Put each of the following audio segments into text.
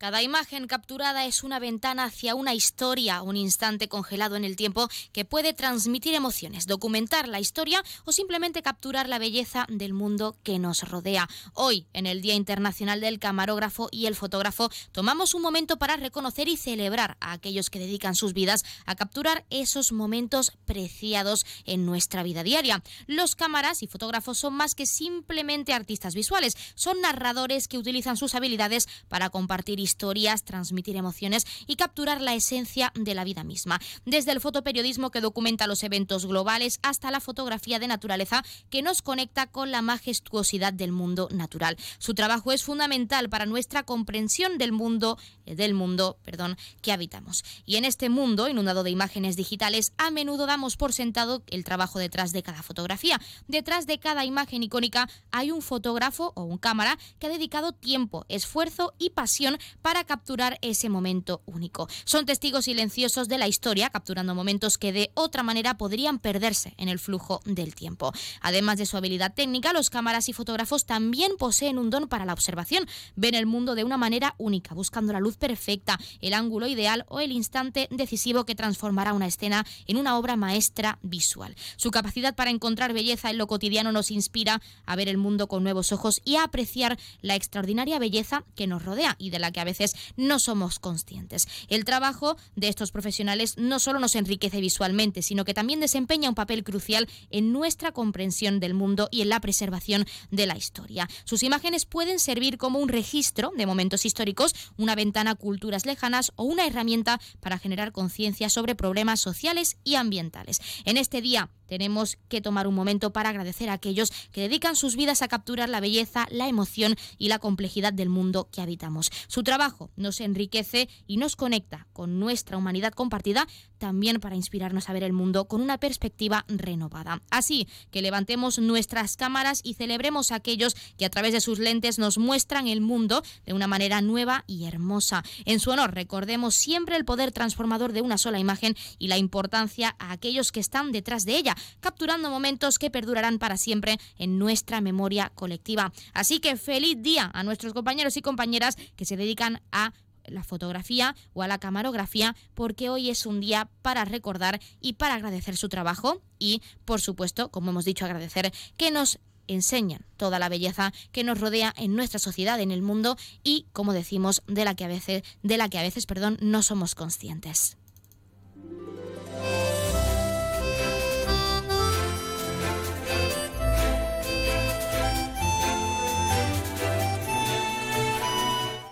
Cada imagen capturada es una ventana hacia una historia, un instante congelado en el tiempo que puede transmitir emociones, documentar la historia o simplemente capturar la belleza del mundo que nos rodea. Hoy, en el Día Internacional del Camarógrafo y el Fotógrafo, tomamos un momento para reconocer y celebrar a aquellos que dedican sus vidas a capturar esos momentos preciados en nuestra vida diaria. Los cámaras y fotógrafos son más que simplemente artistas visuales, son narradores que utilizan sus habilidades para compartir historias historias, transmitir emociones y capturar la esencia de la vida misma. Desde el fotoperiodismo que documenta los eventos globales hasta la fotografía de naturaleza que nos conecta con la majestuosidad del mundo natural. Su trabajo es fundamental para nuestra comprensión del mundo, eh, del mundo, perdón, que habitamos. Y en este mundo inundado de imágenes digitales, a menudo damos por sentado el trabajo detrás de cada fotografía. Detrás de cada imagen icónica hay un fotógrafo o un cámara que ha dedicado tiempo, esfuerzo y pasión para capturar ese momento único. Son testigos silenciosos de la historia, capturando momentos que de otra manera podrían perderse en el flujo del tiempo. Además de su habilidad técnica, los cámaras y fotógrafos también poseen un don para la observación. Ven el mundo de una manera única, buscando la luz perfecta, el ángulo ideal o el instante decisivo que transformará una escena en una obra maestra visual. Su capacidad para encontrar belleza en lo cotidiano nos inspira a ver el mundo con nuevos ojos y a apreciar la extraordinaria belleza que nos rodea y de la que a veces no somos conscientes. El trabajo de estos profesionales no solo nos enriquece visualmente, sino que también desempeña un papel crucial en nuestra comprensión del mundo y en la preservación de la historia. Sus imágenes pueden servir como un registro de momentos históricos, una ventana a culturas lejanas o una herramienta para generar conciencia sobre problemas sociales y ambientales. En este día tenemos que tomar un momento para agradecer a aquellos que dedican sus vidas a capturar la belleza, la emoción y la complejidad del mundo que habitamos. Su trabajo nos enriquece y nos conecta con nuestra humanidad compartida, también para inspirarnos a ver el mundo con una perspectiva renovada. Así que levantemos nuestras cámaras y celebremos a aquellos que a través de sus lentes nos muestran el mundo de una manera nueva y hermosa. En su honor, recordemos siempre el poder transformador de una sola imagen y la importancia a aquellos que están detrás de ella capturando momentos que perdurarán para siempre en nuestra memoria colectiva. Así que feliz día a nuestros compañeros y compañeras que se dedican a la fotografía o a la camarografía porque hoy es un día para recordar y para agradecer su trabajo y por supuesto, como hemos dicho, agradecer que nos enseñan toda la belleza que nos rodea en nuestra sociedad, en el mundo y, como decimos, de la que a veces, de la que a veces, perdón, no somos conscientes.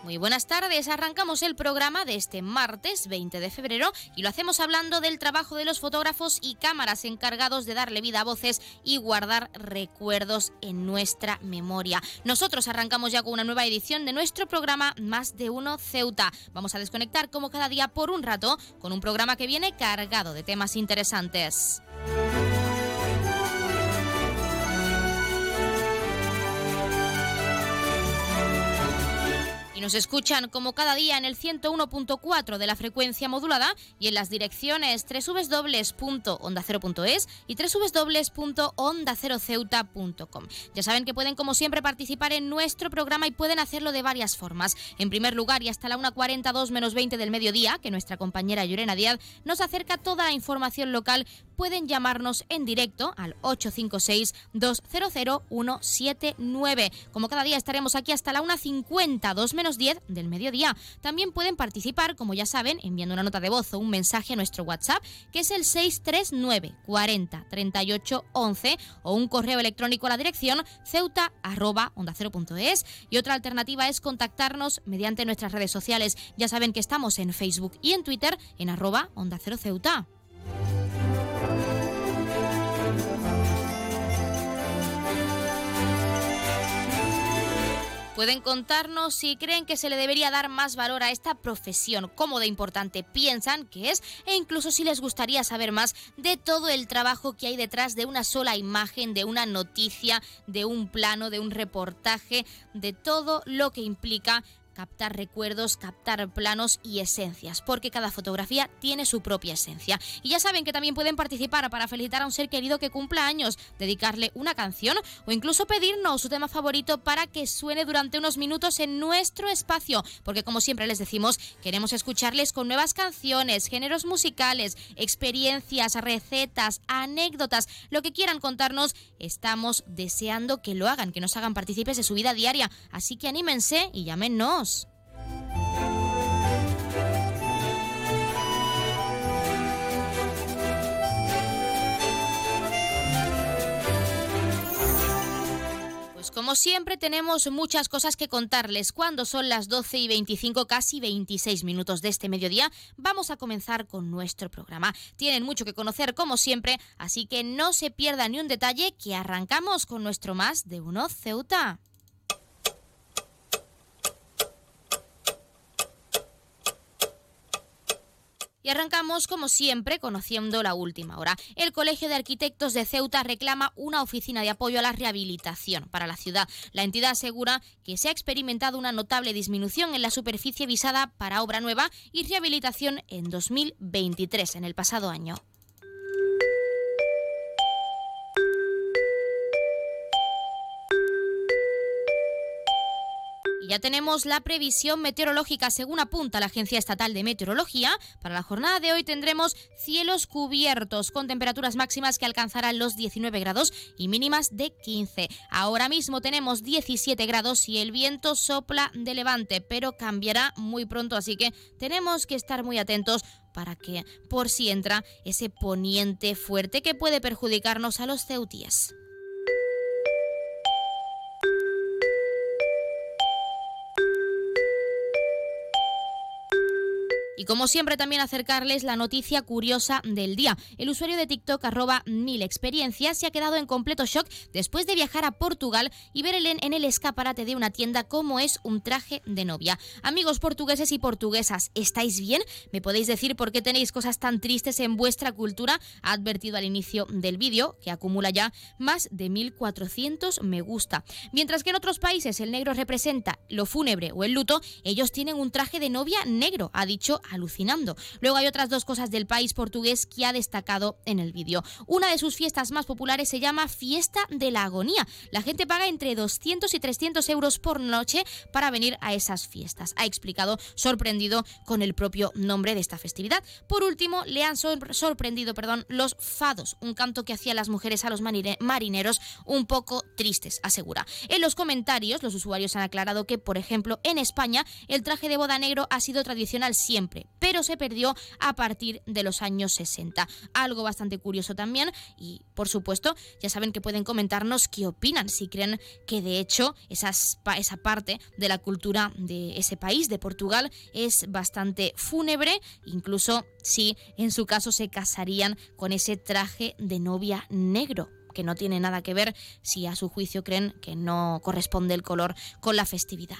Muy buenas tardes, arrancamos el programa de este martes 20 de febrero y lo hacemos hablando del trabajo de los fotógrafos y cámaras encargados de darle vida a voces y guardar recuerdos en nuestra memoria. Nosotros arrancamos ya con una nueva edición de nuestro programa Más de Uno Ceuta. Vamos a desconectar como cada día por un rato con un programa que viene cargado de temas interesantes. Nos escuchan como cada día en el 101.4 de la frecuencia modulada y en las direcciones www.ondacero.es y www.ondaceroceuta.com. Ya saben que pueden como siempre participar en nuestro programa y pueden hacerlo de varias formas. En primer lugar y hasta la 1.42 menos 20 del mediodía, que nuestra compañera Llorena Díaz nos acerca toda la información local, pueden llamarnos en directo al 856 200 179. Como cada día estaremos aquí hasta la 1.50, 2 menos 10 del mediodía. También pueden participar, como ya saben, enviando una nota de voz o un mensaje a nuestro WhatsApp, que es el 639 40 38 11 o un correo electrónico a la dirección ceuta Y otra alternativa es contactarnos mediante nuestras redes sociales. Ya saben que estamos en Facebook y en Twitter en arroba onda cero ceuta. Pueden contarnos si creen que se le debería dar más valor a esta profesión, cómo de importante piensan que es e incluso si les gustaría saber más de todo el trabajo que hay detrás de una sola imagen, de una noticia, de un plano, de un reportaje, de todo lo que implica captar recuerdos, captar planos y esencias, porque cada fotografía tiene su propia esencia. Y ya saben que también pueden participar para felicitar a un ser querido que cumpla años, dedicarle una canción o incluso pedirnos su tema favorito para que suene durante unos minutos en nuestro espacio, porque como siempre les decimos, queremos escucharles con nuevas canciones, géneros musicales, experiencias, recetas, anécdotas, lo que quieran contarnos, estamos deseando que lo hagan, que nos hagan partícipes de su vida diaria, así que anímense y llámenos. Como siempre tenemos muchas cosas que contarles. Cuando son las 12 y 25, casi 26 minutos de este mediodía, vamos a comenzar con nuestro programa. Tienen mucho que conocer como siempre, así que no se pierda ni un detalle que arrancamos con nuestro más de uno Ceuta. Y arrancamos, como siempre, conociendo la última hora. El Colegio de Arquitectos de Ceuta reclama una oficina de apoyo a la rehabilitación para la ciudad. La entidad asegura que se ha experimentado una notable disminución en la superficie visada para obra nueva y rehabilitación en 2023, en el pasado año. Ya tenemos la previsión meteorológica según apunta la Agencia Estatal de Meteorología. Para la jornada de hoy tendremos cielos cubiertos con temperaturas máximas que alcanzarán los 19 grados y mínimas de 15. Ahora mismo tenemos 17 grados y el viento sopla de levante, pero cambiará muy pronto, así que tenemos que estar muy atentos para que por si entra ese poniente fuerte que puede perjudicarnos a los ceutíes. Y como siempre también acercarles la noticia curiosa del día. El usuario de TikTok arroba mil experiencias se ha quedado en completo shock después de viajar a Portugal y ver en el escaparate de una tienda cómo es un traje de novia. Amigos portugueses y portuguesas, ¿estáis bien? ¿Me podéis decir por qué tenéis cosas tan tristes en vuestra cultura? Ha advertido al inicio del vídeo, que acumula ya más de 1400 me gusta. Mientras que en otros países el negro representa lo fúnebre o el luto, ellos tienen un traje de novia negro, ha dicho alucinando. Luego hay otras dos cosas del país portugués que ha destacado en el vídeo. Una de sus fiestas más populares se llama Fiesta de la Agonía. La gente paga entre 200 y 300 euros por noche para venir a esas fiestas. Ha explicado, sorprendido con el propio nombre de esta festividad. Por último, le han sorprendido perdón, los fados, un canto que hacían las mujeres a los marineros un poco tristes, asegura. En los comentarios, los usuarios han aclarado que, por ejemplo, en España, el traje de boda negro ha sido tradicional siempre pero se perdió a partir de los años 60. Algo bastante curioso también y por supuesto ya saben que pueden comentarnos qué opinan, si creen que de hecho esa parte de la cultura de ese país, de Portugal, es bastante fúnebre, incluso si en su caso se casarían con ese traje de novia negro que no tiene nada que ver si a su juicio creen que no corresponde el color con la festividad.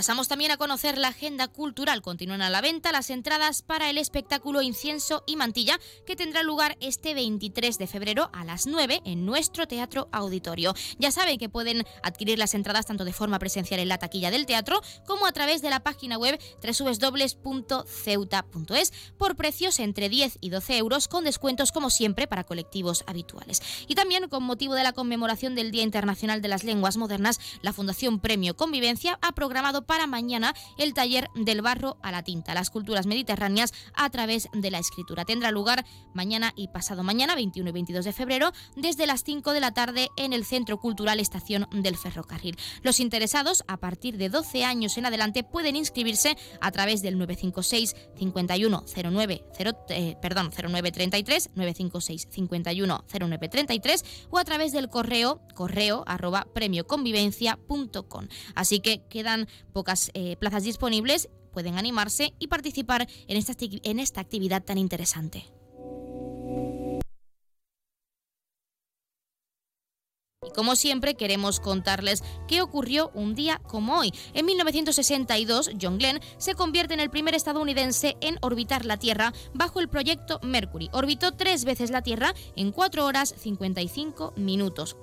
Pasamos también a conocer la agenda cultural. Continúan a la venta las entradas para el espectáculo Incienso y Mantilla que tendrá lugar este 23 de febrero a las 9 en nuestro Teatro Auditorio. Ya saben que pueden adquirir las entradas tanto de forma presencial en la taquilla del teatro como a través de la página web www.ceuta.es por precios entre 10 y 12 euros con descuentos como siempre para colectivos habituales. Y también con motivo de la conmemoración del Día Internacional de las Lenguas Modernas, la Fundación Premio Convivencia ha programado para mañana el taller del barro a la tinta, las culturas mediterráneas a través de la escritura. Tendrá lugar mañana y pasado mañana, 21 y 22 de febrero, desde las 5 de la tarde en el Centro Cultural Estación del Ferrocarril. Los interesados, a partir de 12 años en adelante, pueden inscribirse a través del 956 51 09 eh, perdón, 0933 956 51 0933 o a través del correo correo arroba premioconvivencia.com. Así que quedan pocas eh, plazas disponibles, pueden animarse y participar en esta, en esta actividad tan interesante. Y como siempre queremos contarles qué ocurrió un día como hoy. En 1962, John Glenn se convierte en el primer estadounidense en orbitar la Tierra bajo el proyecto Mercury. Orbitó tres veces la Tierra en 4 horas 55 minutos.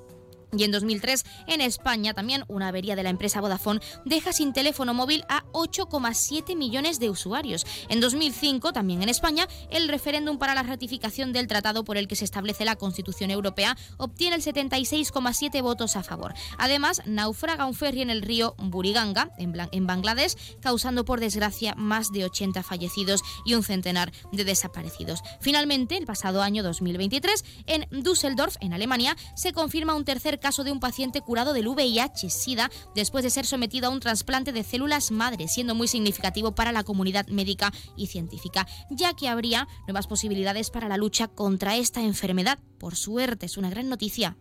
Y en 2003, en España, también una avería de la empresa Vodafone deja sin teléfono móvil a 8,7 millones de usuarios. En 2005, también en España, el referéndum para la ratificación del tratado por el que se establece la Constitución Europea obtiene el 76,7 votos a favor. Además, naufraga un ferry en el río Buriganga, en Bangladesh, causando por desgracia más de 80 fallecidos y un centenar de desaparecidos. Finalmente, el pasado año 2023, en Düsseldorf, en Alemania, se confirma un tercer caso de un paciente curado del VIH-Sida después de ser sometido a un trasplante de células madre, siendo muy significativo para la comunidad médica y científica, ya que habría nuevas posibilidades para la lucha contra esta enfermedad. Por suerte, es una gran noticia.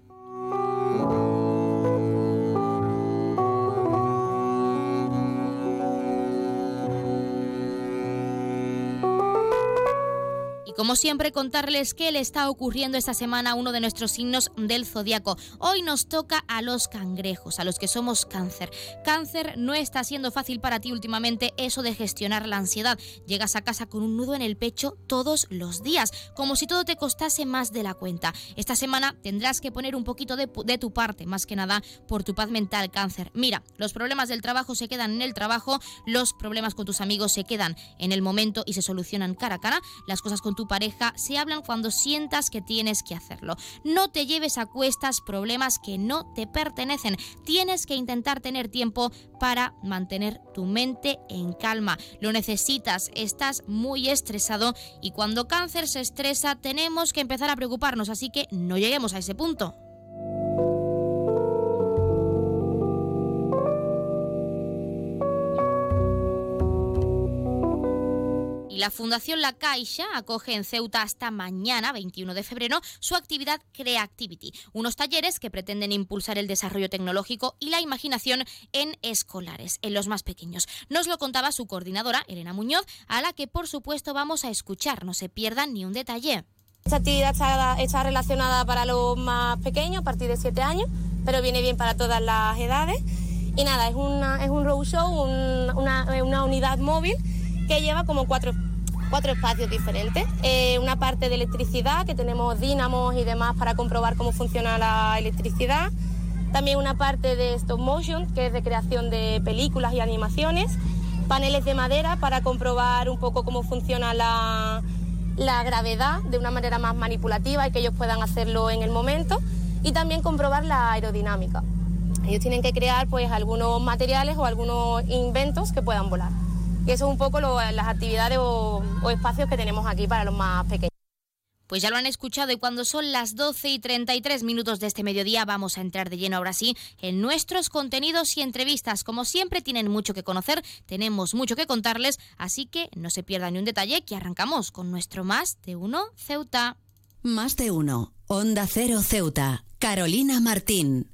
Como siempre, contarles qué le está ocurriendo esta semana a uno de nuestros signos del zodiaco. Hoy nos toca a los cangrejos, a los que somos cáncer. Cáncer no está siendo fácil para ti últimamente eso de gestionar la ansiedad. Llegas a casa con un nudo en el pecho todos los días, como si todo te costase más de la cuenta. Esta semana tendrás que poner un poquito de, de tu parte, más que nada por tu paz mental, cáncer. Mira, los problemas del trabajo se quedan en el trabajo, los problemas con tus amigos se quedan en el momento y se solucionan cara a cara, las cosas con tu pareja se hablan cuando sientas que tienes que hacerlo. No te lleves a cuestas problemas que no te pertenecen. Tienes que intentar tener tiempo para mantener tu mente en calma. Lo necesitas, estás muy estresado y cuando cáncer se estresa tenemos que empezar a preocuparnos, así que no lleguemos a ese punto. La Fundación La Caixa acoge en Ceuta hasta mañana, 21 de febrero, su actividad Creativity, unos talleres que pretenden impulsar el desarrollo tecnológico y la imaginación en escolares, en los más pequeños. Nos lo contaba su coordinadora, Elena Muñoz, a la que por supuesto vamos a escuchar, no se pierdan ni un detalle. Esta actividad está, relacionada para los más pequeños, a partir de 7 años, pero viene bien para todas las edades. Y nada, es, una, un roadshow, una unidad móvil que lleva como cuatro, cuatro espacios diferentes. Eh, una parte de electricidad, que tenemos dínamos y demás para comprobar cómo funciona la electricidad. También una parte de stop motion, que es de creación de películas y animaciones. Paneles de madera para comprobar un poco cómo funciona la, la gravedad de una manera más manipulativa y que ellos puedan hacerlo en el momento. Y también comprobar la aerodinámica. Ellos tienen que crear pues algunos materiales o algunos inventos que puedan volar. Y eso es un poco las actividades o, espacios que tenemos aquí para los más pequeños. Pues ya lo han escuchado y cuando son las 12 y 33 minutos de este mediodía vamos a entrar de lleno ahora sí en nuestros contenidos y entrevistas. Como siempre tienen mucho que conocer, tenemos mucho que contarles, así que no se pierdan ni un detalle que arrancamos con nuestro Más de Uno Ceuta. Más de Uno, Onda Cero Ceuta, Carolina Martín.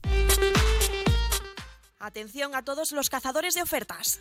Atención a todos los cazadores de ofertas.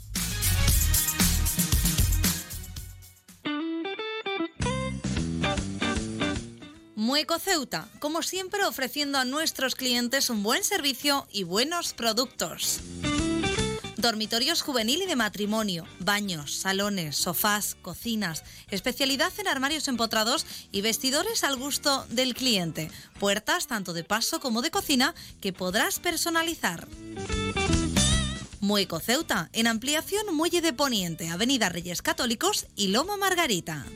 Mueco Ceuta, como siempre ofreciendo a nuestros clientes un buen servicio y buenos productos. Dormitorios juvenil y de matrimonio, baños, salones, sofás, cocinas, especialidad en armarios empotrados y vestidores al gusto del cliente. Puertas tanto de paso como de cocina que podrás personalizar. Mueco Ceuta, en ampliación Muelle de Poniente, Avenida Reyes Católicos y Loma Margarita.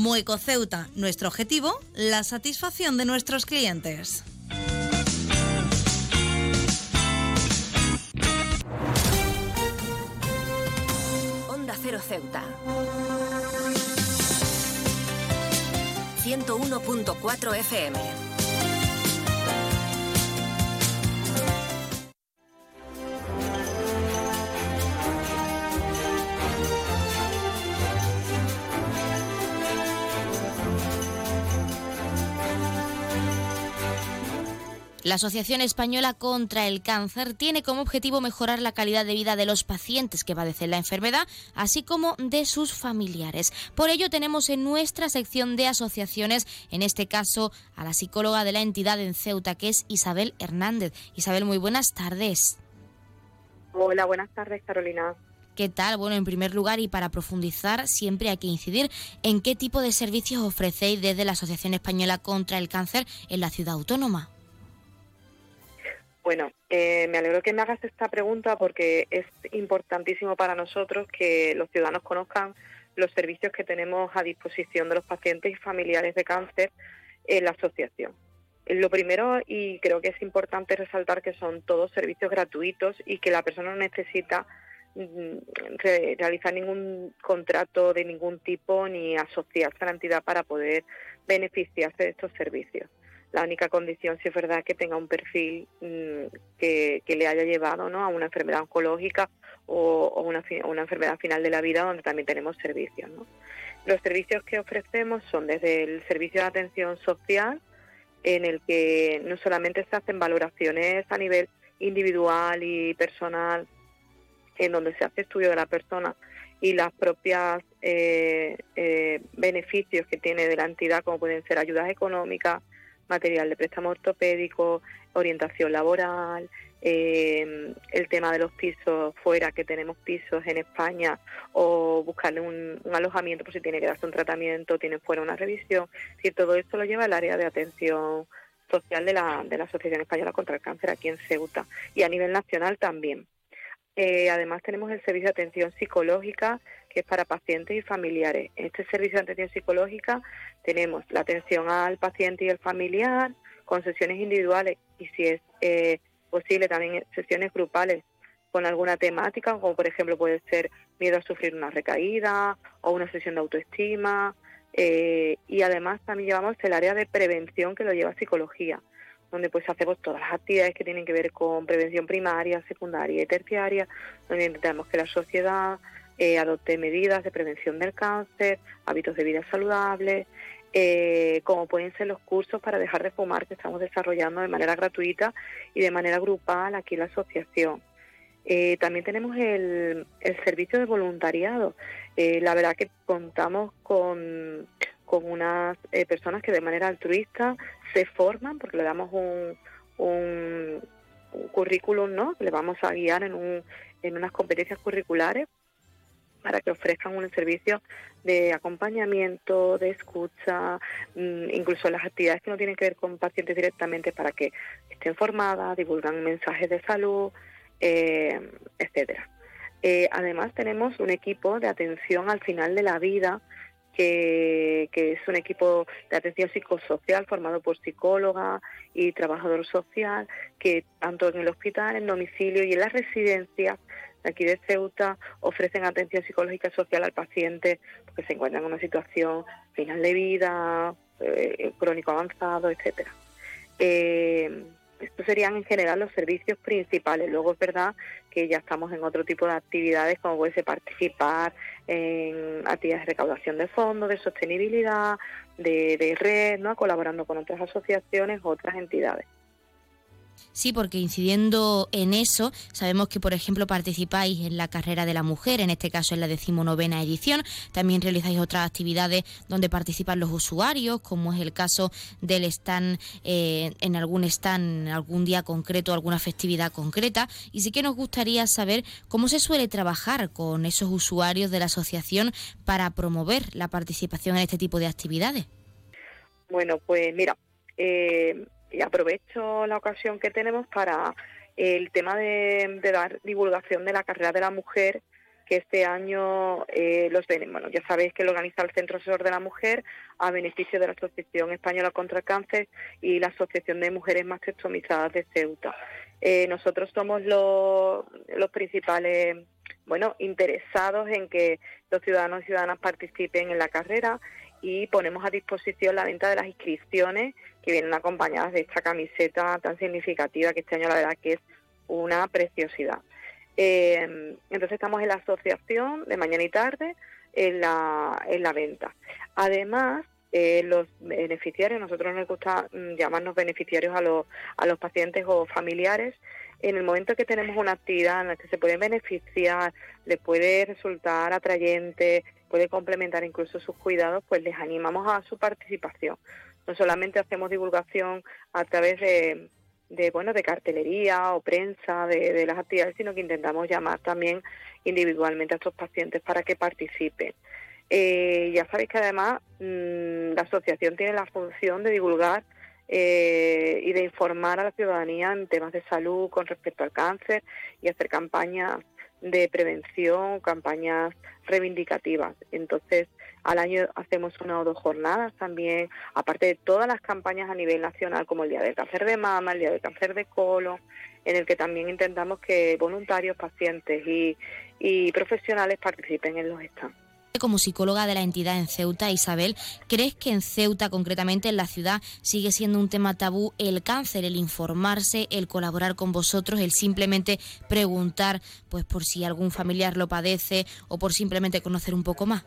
Mueco Ceuta, nuestro objetivo, la satisfacción de nuestros clientes. Onda Cero Ceuta. 101.4 FM. La Asociación Española contra el Cáncer tiene como objetivo mejorar la calidad de vida de los pacientes que padecen la enfermedad, así como de sus familiares. Por ello tenemos en nuestra sección de asociaciones, en este caso, a la psicóloga de la entidad en Ceuta, que es Isabel Hernández. Isabel, muy buenas tardes. Hola, buenas tardes, Carolina. ¿Qué tal? Bueno, en primer lugar y para profundizar, siempre hay que incidir en qué tipo de servicios ofrecéis desde la Asociación Española contra el Cáncer en la ciudad autónoma. Bueno, eh, me alegro que me hagas esta pregunta porque es importantísimo para nosotros que los ciudadanos conozcan los servicios que tenemos a disposición de los pacientes y familiares de cáncer en la asociación. Lo primero, y creo que es importante resaltar que son todos servicios gratuitos y que la persona no necesita mm, realizar ningún contrato de ningún tipo ni asociarse a la entidad para poder beneficiarse de estos servicios. La única condición, si es verdad, que tenga un perfil mm, que, le haya llevado ¿no? a una enfermedad oncológica o, una, una, enfermedad final de la vida donde también tenemos servicios. Los servicios que ofrecemos son desde el servicio de atención social, en el que no solamente se hacen valoraciones a nivel individual y personal, en donde se hace estudio de la persona y las propias eh, eh, beneficios que tiene de la entidad, como pueden ser ayudas económicas, material de préstamo ortopédico, orientación laboral, eh, el tema de los pisos fuera, que tenemos pisos en España, o buscarle un, alojamiento por si tiene que darse un tratamiento, tiene fuera una revisión. Si todo esto lo lleva al área de atención social de la, de la Asociación Española contra el Cáncer aquí en Ceuta y a nivel nacional también. Eh, además tenemos el servicio de atención psicológica que es para pacientes y familiares. En este servicio de atención psicológica tenemos la atención al paciente y el familiar con sesiones individuales y si es eh, posible también sesiones grupales con alguna temática, como por ejemplo puede ser miedo a sufrir una recaída o una sesión de autoestima. Eh, y además también llevamos el área de prevención que lo lleva psicología, donde pues hacemos todas las actividades que tienen que ver con prevención primaria, secundaria y terciaria, donde intentamos que la sociedad eh, adopte medidas de prevención del cáncer, hábitos de vida saludables, eh, como pueden ser los cursos para dejar de fumar que estamos desarrollando de manera gratuita y de manera grupal aquí en la asociación. Eh, también tenemos el, servicio de voluntariado. la verdad que contamos con, con unas personas que de manera altruista se forman porque le damos un, un, un currículum, ¿no? Le vamos a guiar en, un, en unas competencias curriculares para que ofrezcan un servicio de acompañamiento, de escucha, mm, incluso las actividades que no tienen que ver con pacientes directamente para que estén formadas, divulgan mensajes de salud, eh, etcétera. Eh, además tenemos un equipo de atención al final de la vida que, que, es un equipo de atención psicosocial formado por psicóloga y trabajador social que tanto en el hospital, en domicilio y en las residencias aquí de Ceuta ofrecen atención psicológica social al paciente porque se encuentra en una situación final de vida, eh, crónico avanzado, etcétera. Eh, estos serían en general los servicios principales. Luego es verdad que ya estamos en otro tipo de actividades como puede ser participar en actividades de recaudación de fondos, de sostenibilidad, de, red, ¿no? colaborando con otras asociaciones, otras entidades. Sí, porque incidiendo en eso, sabemos que, por ejemplo, participáis en la carrera de la mujer, en este caso en la decimonovena edición. También realizáis otras actividades donde participan los usuarios, como es el caso del stand eh, en algún stand, algún día concreto, alguna festividad concreta. Y sí que nos gustaría saber cómo se suele trabajar con esos usuarios de la asociación para promover la participación en este tipo de actividades. Bueno, pues mira, eh, y aprovecho la ocasión que tenemos para el tema de, dar divulgación de la carrera de la mujer que este año eh, los bueno ya sabéis que lo organiza el Centro Asesor de la Mujer a beneficio de la Asociación Española contra el Cáncer y la Asociación de Mujeres Mastectomizadas de Ceuta. Eh, nosotros somos los, los principales bueno interesados en que los ciudadanos y ciudadanas participen en la carrera y ponemos a disposición la venta de las inscripciones que vienen acompañadas de esta camiseta tan significativa que este año la verdad que es una preciosidad. Eh, entonces estamos en la asociación de mañana y tarde en la, en la venta. Además, eh, los beneficiarios, nosotros nos gusta mm, llamarnos beneficiarios a los, a los pacientes o familiares, en el momento que tenemos una actividad en la que se pueden beneficiar, les puede resultar atrayente, puede complementar incluso sus cuidados, pues les animamos a su participación. No solamente hacemos divulgación a través de, bueno de cartelería o prensa de, las actividades, sino que intentamos llamar también individualmente a estos pacientes para que participen. Eh, ya sabéis que además mm, la asociación tiene la función de divulgar eh, y de informar a la ciudadanía en temas de salud con respecto al cáncer y hacer campañas de prevención, campañas reivindicativas. Entonces, al año hacemos una o dos jornadas también, aparte de todas las campañas a nivel nacional, como el Día del Cáncer de Mama, el Día del Cáncer de Colon, en el que también intentamos que voluntarios, pacientes y, y profesionales participen en los stands. Como psicóloga de la entidad en Ceuta, Isabel, ¿crees que en Ceuta, concretamente en la ciudad, sigue siendo un tema tabú el cáncer, el informarse, el colaborar con vosotros, el simplemente preguntar pues por si algún familiar lo padece o por simplemente conocer un poco más?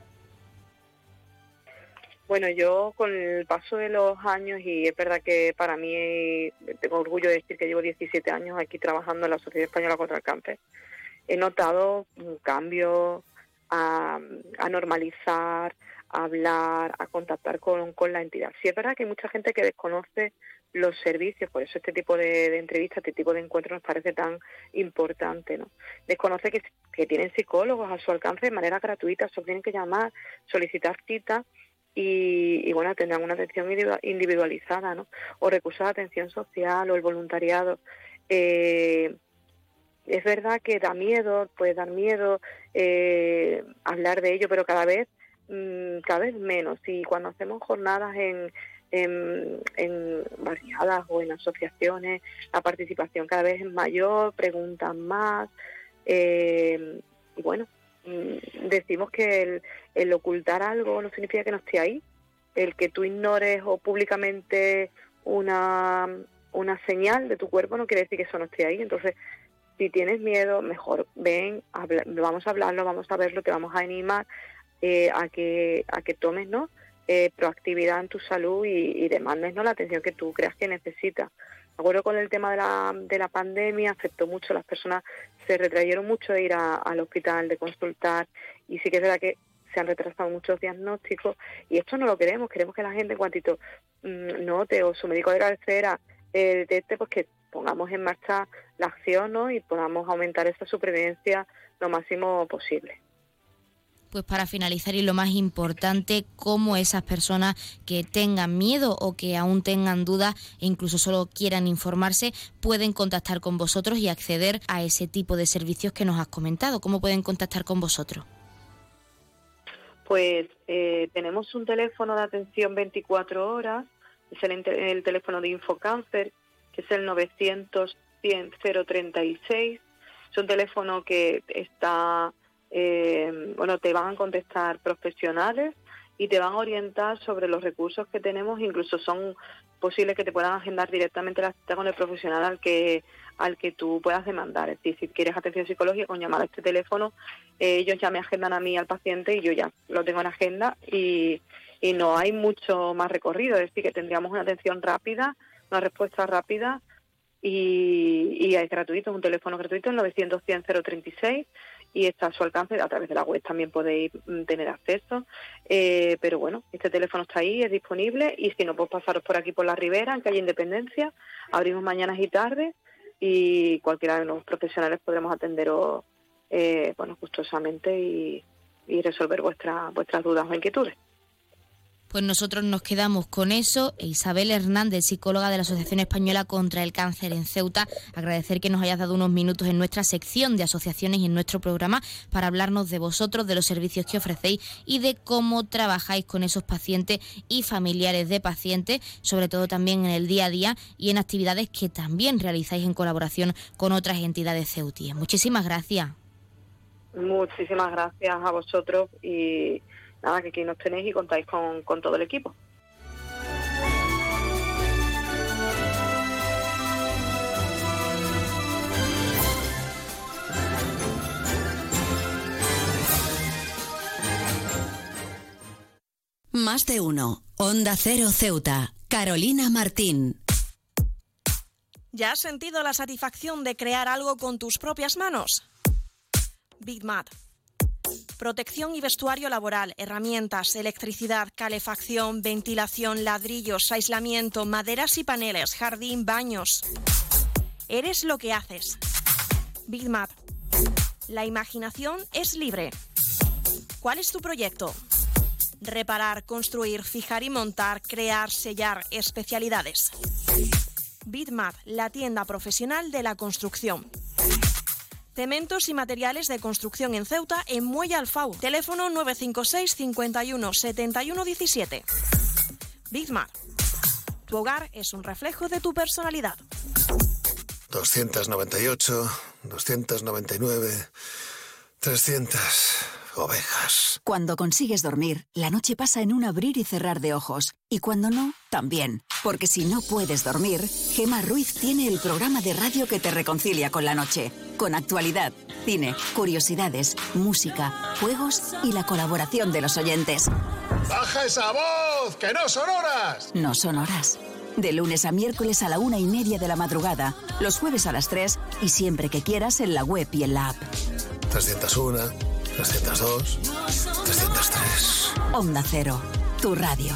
Bueno, yo con el paso de los años, y es verdad que para mí tengo orgullo de decir que llevo 17 años aquí trabajando en la Sociedad Española contra el Cáncer, he notado un cambio a, normalizar, a hablar, a contactar con, la entidad. Sí es verdad que hay mucha gente que desconoce los servicios, por eso este tipo de, entrevistas, este tipo de encuentros nos parece tan importante, ¿no? Desconoce que, tienen psicólogos a su alcance de manera gratuita, solo tienen que llamar, solicitar cita y, bueno, tendrán una atención individualizada, ¿no? O recursos de atención social o el voluntariado. Eh, es verdad que da miedo, puede dar miedo eh, hablar de ello, pero cada vez, mm, cada vez menos. Y cuando hacemos jornadas en, en, barriadas o en asociaciones, la participación cada vez es mayor, preguntan más. Eh, y bueno, mm, decimos que el, el ocultar algo no significa que no esté ahí. El que tú ignores o públicamente una, una señal de tu cuerpo no quiere decir que eso no esté ahí. Entonces, si tienes miedo, mejor ven, vamos a hablarlo, vamos a verlo, te vamos a animar eh, a que a que tomes ¿no? Eh, proactividad en tu salud y, demandes ¿no? la atención que tú creas que necesitas. Me acuerdo con el tema de la, de la pandemia, afectó mucho, las personas se retrayeron mucho de ir al hospital, de consultar, y sí que es verdad que se han retrasado muchos diagnósticos, y esto no lo queremos, queremos que la gente en cuantito mm, note o su médico de cabecera eh, este pues que pongamos en marcha la acción ¿no? y podamos aumentar esa supervivencia lo máximo posible. Pues para finalizar y lo más importante, cómo esas personas que tengan miedo o que aún tengan dudas e incluso solo quieran informarse pueden contactar con vosotros y acceder a ese tipo de servicios que nos has comentado. ¿Cómo pueden contactar con vosotros? Pues eh, tenemos un teléfono de atención 24 horas, es el, el teléfono de Infocáncer, que es el 900 100 036 Es un teléfono que está, eh, bueno, te van a contestar profesionales y te van a orientar sobre los recursos que tenemos, incluso son posibles que te puedan agendar directamente la cita con el profesional al que al que tú puedas demandar. Es decir, si quieres atención psicológica con llamar a este teléfono, eh, ellos ya me agendan a mí al paciente y yo ya lo tengo en agenda y no hay mucho más recorrido. Es decir, que tendríamos una atención rápida, una respuesta rápida y, y es gratuito, un teléfono gratuito, el 900 100 036 y está a su alcance, a través de la web también podéis mm, tener acceso, eh, pero bueno, este teléfono está ahí, es disponible y si no, pues pasaros por aquí por la Ribera, en calle Independencia, abrimos mañanas y tardes y cualquiera de los profesionales podremos atenderos eh, bueno, gustosamente y, y resolver vuestras vuestras dudas o inquietudes. Pues nosotros nos quedamos con eso. Isabel Hernández, psicóloga de la Asociación Española contra el Cáncer en Ceuta, agradecer que nos hayas dado unos minutos en nuestra sección de asociaciones y en nuestro programa para hablarnos de vosotros, de los servicios que ofrecéis y de cómo trabajáis con esos pacientes y familiares de pacientes, sobre todo también en el día a día y en actividades que también realizáis en colaboración con otras entidades ceutíes. Muchísimas gracias. Muchísimas gracias a vosotros y nada, que aquí nos tenéis y contáis con, con todo el equipo. Más de uno. Onda Cero Ceuta. Carolina Martín. ¿Ya has sentido la satisfacción de crear algo con tus propias manos? Big Mat. Protección y vestuario laboral, herramientas, electricidad, calefacción, ventilación, ladrillos, aislamiento, maderas y paneles, jardín, baños. Eres lo que haces. Big Mat. La imaginación es libre. ¿Cuál es tu proyecto? Reparar, construir, fijar y montar, crear, sellar, especialidades. Bitmat, la tienda profesional de la construcción. Cementos y materiales de construcción en Ceuta, en Muelle Alfau. Teléfono 956 51 71 17. Bitmat. Tu hogar es un reflejo de tu personalidad. 298, 299, 300 ovejas. Cuando consigues dormir, la noche pasa en un abrir y cerrar de ojos. Y cuando no, también. Porque si no puedes dormir, Gema Ruiz tiene el programa de radio que te reconcilia con la noche. Con actualidad, cine, curiosidades, música, juegos y la colaboración de los oyentes. ¡Baja esa voz! ¡Que no son horas! No son horas. De lunes a miércoles a la una y media de la madrugada, los jueves a las 3 y siempre que quieras en la web y en la app. 301, 302, 303. Onda Cero, tu radio.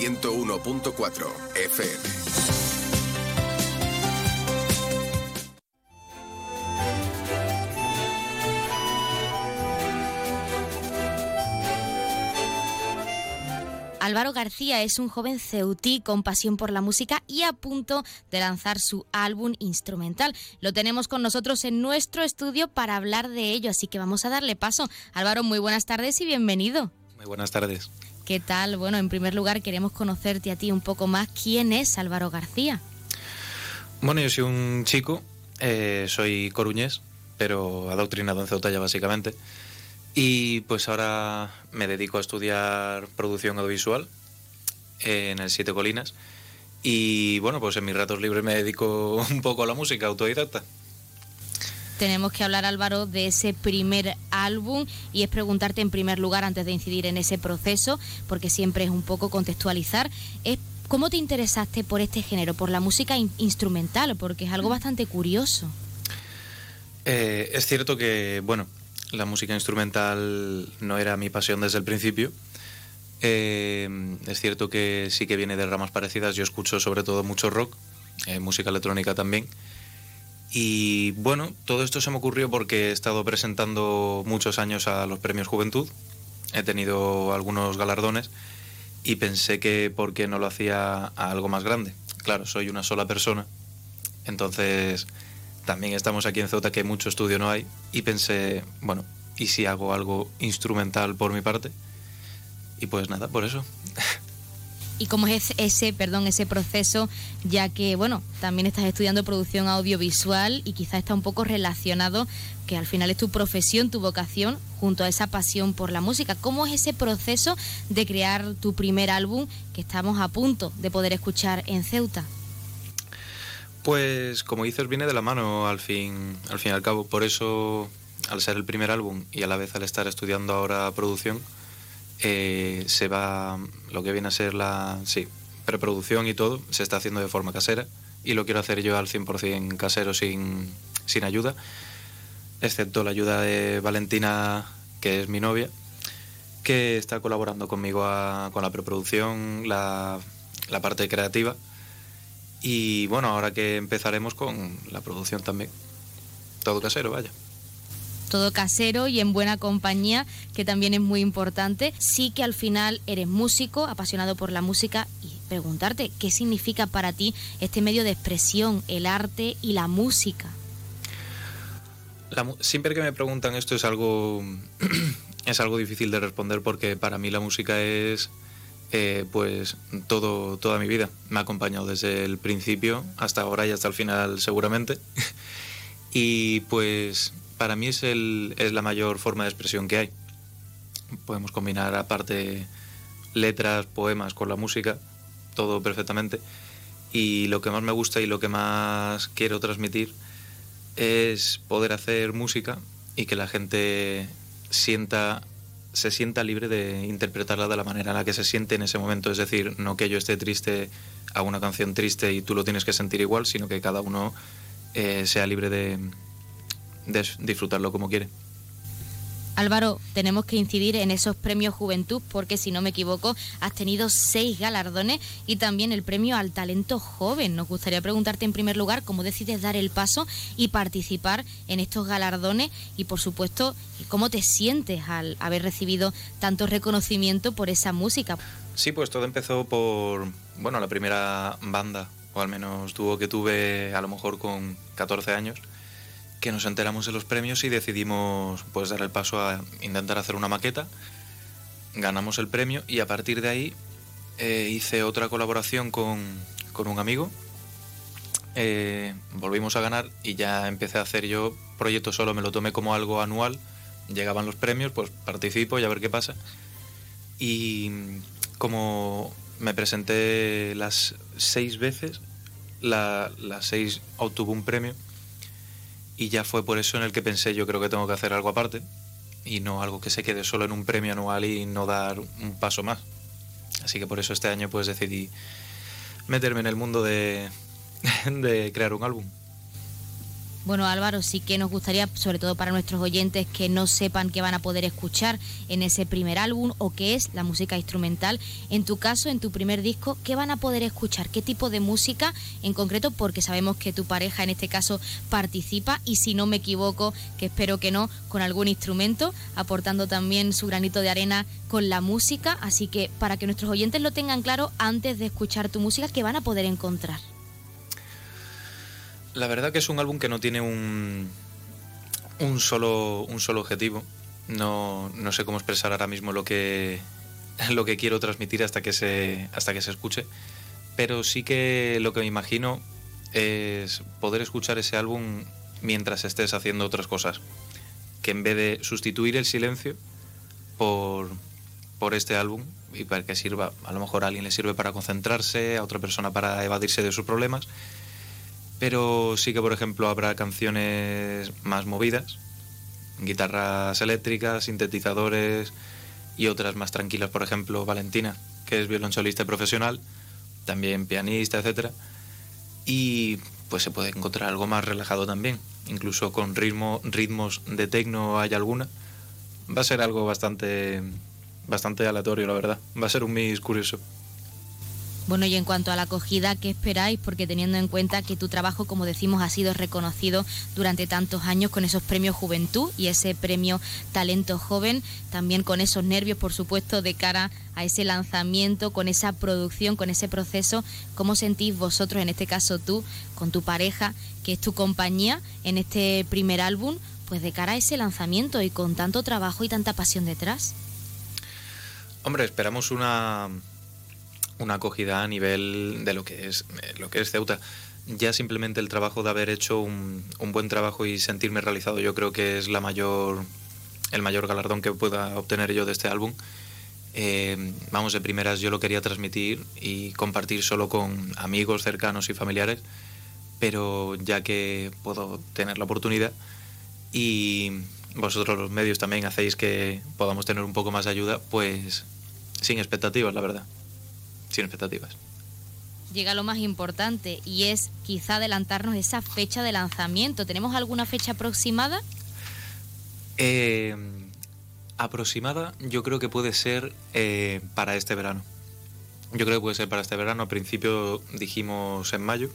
101.4 FM. Álvaro García es un joven ceutí con pasión por la música y a punto de lanzar su álbum instrumental. Lo tenemos con nosotros en nuestro estudio para hablar de ello, así que vamos a darle paso. Álvaro, muy buenas tardes y bienvenido. Muy buenas tardes. ¿Qué tal? Bueno, en primer lugar queremos conocerte a ti un poco más. ¿Quién es Álvaro García? Bueno, yo soy un chico, eh, soy coruñés, pero adoctrinado en Ceuta ya básicamente. Y pues ahora me dedico a estudiar producción audiovisual en el Siete Colinas. Y bueno, pues en mis ratos libres me dedico un poco a la música autodidacta. Tenemos que hablar, Álvaro, de ese primer álbum y es preguntarte en primer lugar, antes de incidir en ese proceso, porque siempre es un poco contextualizar, es cómo te interesaste por este género, por la música instrumental, porque es algo bastante curioso. Eh, es cierto que, bueno, la música instrumental no era mi pasión desde el principio. Eh, es cierto que sí que viene de ramas parecidas. Yo escucho sobre todo mucho rock, eh, música electrónica también. Y bueno, todo esto se me ocurrió porque he estado presentando muchos años a los premios Juventud. He tenido algunos galardones y pensé que por qué no lo hacía a algo más grande. Claro, soy una sola persona. Entonces, también estamos aquí en Ceuta que mucho estudio no hay y pensé, bueno, ¿y si hago algo instrumental por mi parte? Y pues nada, por eso. ¿Y cómo es ese, perdón, ese proceso, ya que, bueno, también estás estudiando producción audiovisual y quizá está un poco relacionado, que al final es tu profesión, tu vocación, junto a esa pasión por la música? ¿Cómo es ese proceso de crear tu primer álbum que estamos a punto de poder escuchar en Ceuta? Pues como dices, viene de la mano al fin, al fin y al cabo. Por eso, al ser el primer álbum y a la vez al estar estudiando ahora producción, eh, se va lo que viene a ser la sí, preproducción y todo, se está haciendo de forma casera y lo quiero hacer yo al 100% casero sin, sin ayuda, excepto la ayuda de Valentina, que es mi novia, que está colaborando conmigo con la preproducción, la, la parte creativa y bueno, ahora que empezaremos con la producción también. Todo casero, vaya. Todo casero y en buena compañía, que también es muy importante. Sí que al final eres músico, apasionado por la música y preguntarte qué significa para ti este medio de expresión, el arte y la música. siempre que me preguntan esto es algo es algo difícil de responder porque para mí la música es eh, pues todo, toda mi vida. Me ha acompañado desde el principio hasta ahora y hasta el final seguramente. y pues para mí es, el, es la mayor forma de expresión que hay. Podemos combinar aparte letras, poemas con la música, todo perfectamente. Y lo que más me gusta y lo que más quiero transmitir es poder hacer música y que la gente sienta se sienta libre de interpretarla de la manera en la que se siente en ese momento. Es decir, no que yo esté triste a una canción triste y tú lo tienes que sentir igual, sino que cada uno eh, sea libre de disfrutarlo como quiere. Álvaro, tenemos que incidir en esos premios Juventud porque, si no me equivoco, has tenido seis galardones y también el premio al talento joven. Nos gustaría preguntarte en primer lugar cómo decides dar el paso y participar en estos galardones y, por supuesto, cómo te sientes al haber recibido tanto reconocimiento por esa música. Sí, pues todo empezó por, bueno, la primera banda, o al menos tuvo que tuve a lo mejor con 14 años que nos enteramos de los premios y decidimos pues dar el paso a intentar hacer una maqueta. Ganamos el premio y a partir de ahí eh, hice otra colaboración con, un amigo. Eh, volvimos a ganar y ya empecé a hacer yo proyecto solo, me lo tomé como algo anual. Llegaban los premios, pues participo y a ver qué pasa. Y como me presenté las seis veces, las seis obtuvo un premio y ya fue por eso en el que pensé yo creo que tengo que hacer algo aparte y no algo que se quede solo en un premio anual y no dar un paso más. Así que por eso este año pues decidí meterme en el mundo de, de crear un álbum. Bueno, Álvaro, sí que nos gustaría, sobre todo para nuestros oyentes, que no sepan qué van a poder escuchar en ese primer álbum o qué es la música instrumental. En tu caso, en tu primer disco, ¿qué van a poder escuchar? ¿Qué tipo de música en concreto? Porque sabemos que tu pareja en este caso participa y si no me equivoco, que espero que no, con algún instrumento, aportando también su granito de arena con la música. Así que para que nuestros oyentes lo tengan claro antes de escuchar tu música, ¿qué van a poder encontrar? La verdad que es un álbum que no tiene un, un, solo, un solo objetivo. No, no sé cómo expresar ahora mismo lo que, lo que quiero transmitir hasta que, se, hasta que se escuche. Pero sí que lo que me imagino es poder escuchar ese álbum mientras estés haciendo otras cosas. que en vez de sustituir el silencio por, por este álbum y para que sirva, a lo mejor a alguien le sirve para concentrarse, a otra persona para evadirse de sus problemas, pero sí que por ejemplo habrá canciones más movidas, guitarras eléctricas, sintetizadores y otras más tranquilas, por ejemplo Valentina, que es violonchelista profesional, también pianista, etcétera, y pues se puede encontrar algo más relajado también, incluso con ritmo, ritmos de tecno hay alguna. Va a ser algo bastante bastante aleatorio, la verdad. Va a ser un mix curioso. Bueno, y en cuanto a la acogida, ¿qué esperáis? Porque teniendo en cuenta que tu trabajo, como decimos, ha sido reconocido durante tantos años con esos premios Juventud y ese premio Talento Joven, también con esos nervios, por supuesto, de cara a ese lanzamiento, con esa producción, con ese proceso, ¿cómo sentís vosotros, en este caso tú, con tu pareja, que es tu compañía en este primer álbum, pues de cara a ese lanzamiento y con tanto trabajo y tanta pasión detrás? Hombre, esperamos una una acogida a nivel de lo que es eh, lo que es Ceuta. Ya simplemente el trabajo de haber hecho un, buen trabajo y sentirme realizado, yo creo que es la mayor el mayor galardón que pueda obtener yo de este álbum. Eh, vamos, de primeras yo lo quería transmitir y compartir solo con amigos cercanos y familiares, pero ya que puedo tener la oportunidad y vosotros los medios también hacéis que podamos tener un poco más de ayuda, pues sin expectativas, la verdad sin expectativas. Llega lo más importante y es quizá adelantarnos esa fecha de lanzamiento. ¿Tenemos alguna fecha aproximada? Eh, aproximada yo creo que puede ser eh, para este verano. Yo creo que puede ser para este verano. Al principio dijimos en mayo.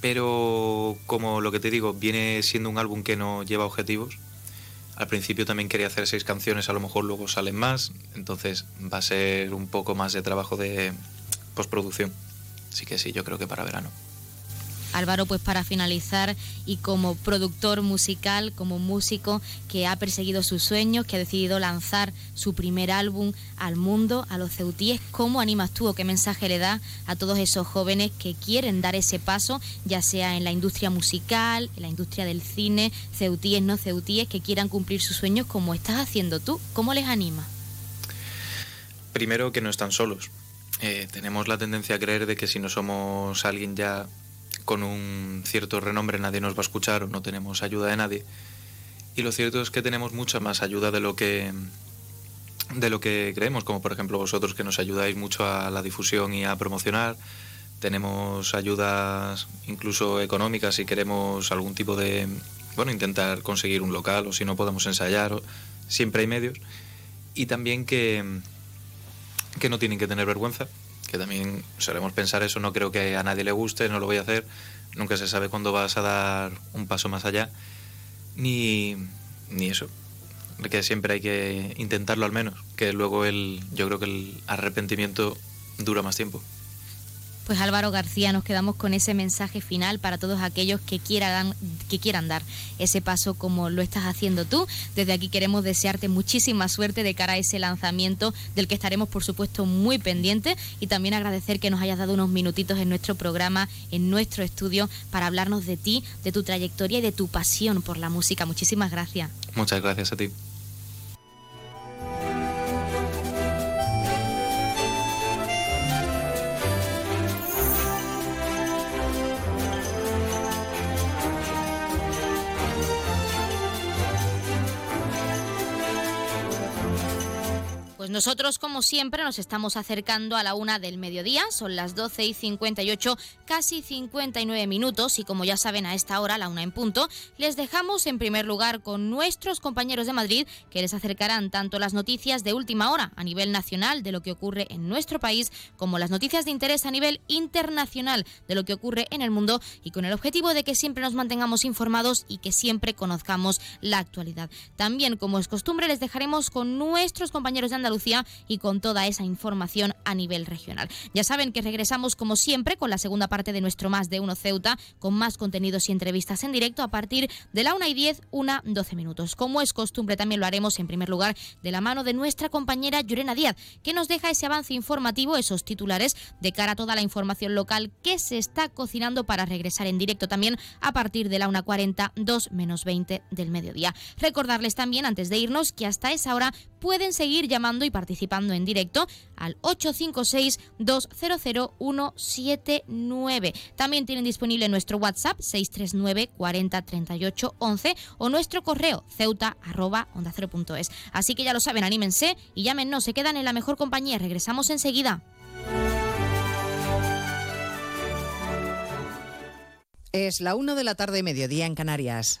Pero como lo que te digo, viene siendo un álbum que no lleva objetivos, al principio también quería hacer seis canciones, a lo mejor luego salen más, entonces va a ser un poco más de trabajo de postproducción. Así que sí, yo creo que para verano. Álvaro, pues para finalizar y como productor musical, como músico que ha perseguido sus sueños, que ha decidido lanzar su primer álbum al mundo, a los ceutíes, ¿cómo animas tú o qué mensaje le da a todos esos jóvenes que quieren dar ese paso, ya sea en la industria musical, en la industria del cine, ceutíes, no ceutíes, que quieran cumplir sus sueños como estás haciendo tú? ¿Cómo les anima? Primero que no están solos. Eh, tenemos la tendencia a creer de que si no somos alguien ya con un cierto renombre nadie nos va a escuchar o no tenemos ayuda de nadie. Y lo cierto es que tenemos mucha más ayuda de lo que de lo que creemos, como por ejemplo vosotros que nos ayudáis mucho a la difusión y a promocionar. Tenemos ayudas incluso económicas si queremos algún tipo de, bueno, intentar conseguir un local o si no podemos ensayar, siempre hay medios. Y también que, que no tienen que tener vergüenza, que también solemos pensar eso, no creo que a nadie le guste, no lo voy a hacer, nunca se sabe cuándo vas a dar un paso más allá, ni, ni eso, que siempre hay que intentarlo al menos, que luego el, yo creo que el arrepentimiento dura más tiempo. Pues Álvaro García, nos quedamos con ese mensaje final para todos aquellos que quieran, que quieran dar ese paso como lo estás haciendo tú. Desde aquí queremos desearte muchísima suerte de cara a ese lanzamiento del que estaremos por supuesto muy pendientes y también agradecer que nos hayas dado unos minutitos en nuestro programa, en nuestro estudio, para hablarnos de ti, de tu trayectoria y de tu pasión por la música. Muchísimas gracias. Muchas gracias a ti. Pues nosotros, como siempre, nos estamos acercando a la una del mediodía, son las 12 y 58, casi 59 minutos, y como ya saben, a esta hora, la una en punto, les dejamos en primer lugar con nuestros compañeros de Madrid, que les acercarán tanto las noticias de última hora a nivel nacional de lo que ocurre en nuestro país, como las noticias de interés a nivel internacional de lo que ocurre en el mundo, y con el objetivo de que siempre nos mantengamos informados y que siempre conozcamos la actualidad. También, como es costumbre, les dejaremos con nuestros compañeros de Andalucía Y con toda esa información a nivel regional. Ya saben que regresamos como siempre con la segunda parte de nuestro Más de Uno Ceuta, con más contenidos y entrevistas en directo a partir de la 1 y 10, 1, 12 minutos. Como es costumbre, también lo haremos en primer lugar de la mano de nuestra compañera Llorena Díaz, que nos deja ese avance informativo, esos titulares de cara a toda la información local que se está cocinando para regresar en directo también a partir de la 1.40, 2 menos 20 del mediodía. Recordarles también, antes de irnos, que hasta esa hora pueden seguir llamando y participando en directo al 856-200-179. También tienen disponible nuestro WhatsApp 639 40 38 11 o nuestro correo ceuta. Así que ya lo saben, anímense y llámenos, se quedan en la mejor compañía. Regresamos enseguida. Es la 1 de la tarde, mediodía en Canarias.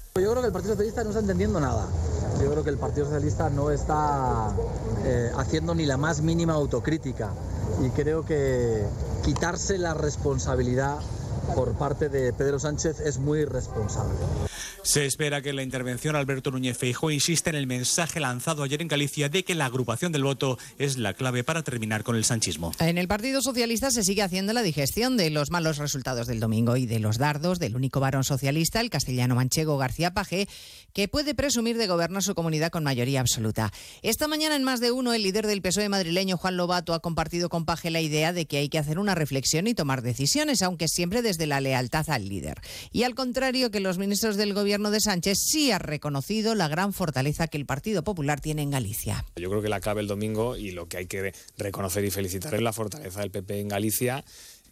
Yo creo que el Partido Socialista no está entendiendo nada. Yo creo que el Partido Socialista no está eh, haciendo ni la más mínima autocrítica. Y creo que quitarse la responsabilidad por parte de Pedro Sánchez es muy irresponsable. Se espera que la intervención Alberto Núñez Feijóo insiste en el mensaje lanzado ayer en Galicia de que la agrupación del voto es la clave para terminar con el sanchismo. En el Partido Socialista se sigue haciendo la digestión de los malos resultados del domingo y de los dardos del único varón socialista, el castellano manchego García Paje, que puede presumir de gobernar su comunidad con mayoría absoluta. Esta mañana en más de uno el líder del PSOE madrileño Juan Lobato ha compartido con Paje la idea de que hay que hacer una reflexión y tomar decisiones, aunque siempre desde la lealtad al líder. Y al contrario que los ministros del gobierno gobierno de Sánchez sí ha reconocido la gran fortaleza que el Partido Popular tiene en Galicia. Yo creo que la clave el domingo y lo que hay que reconocer y felicitar es la fortaleza del PP en Galicia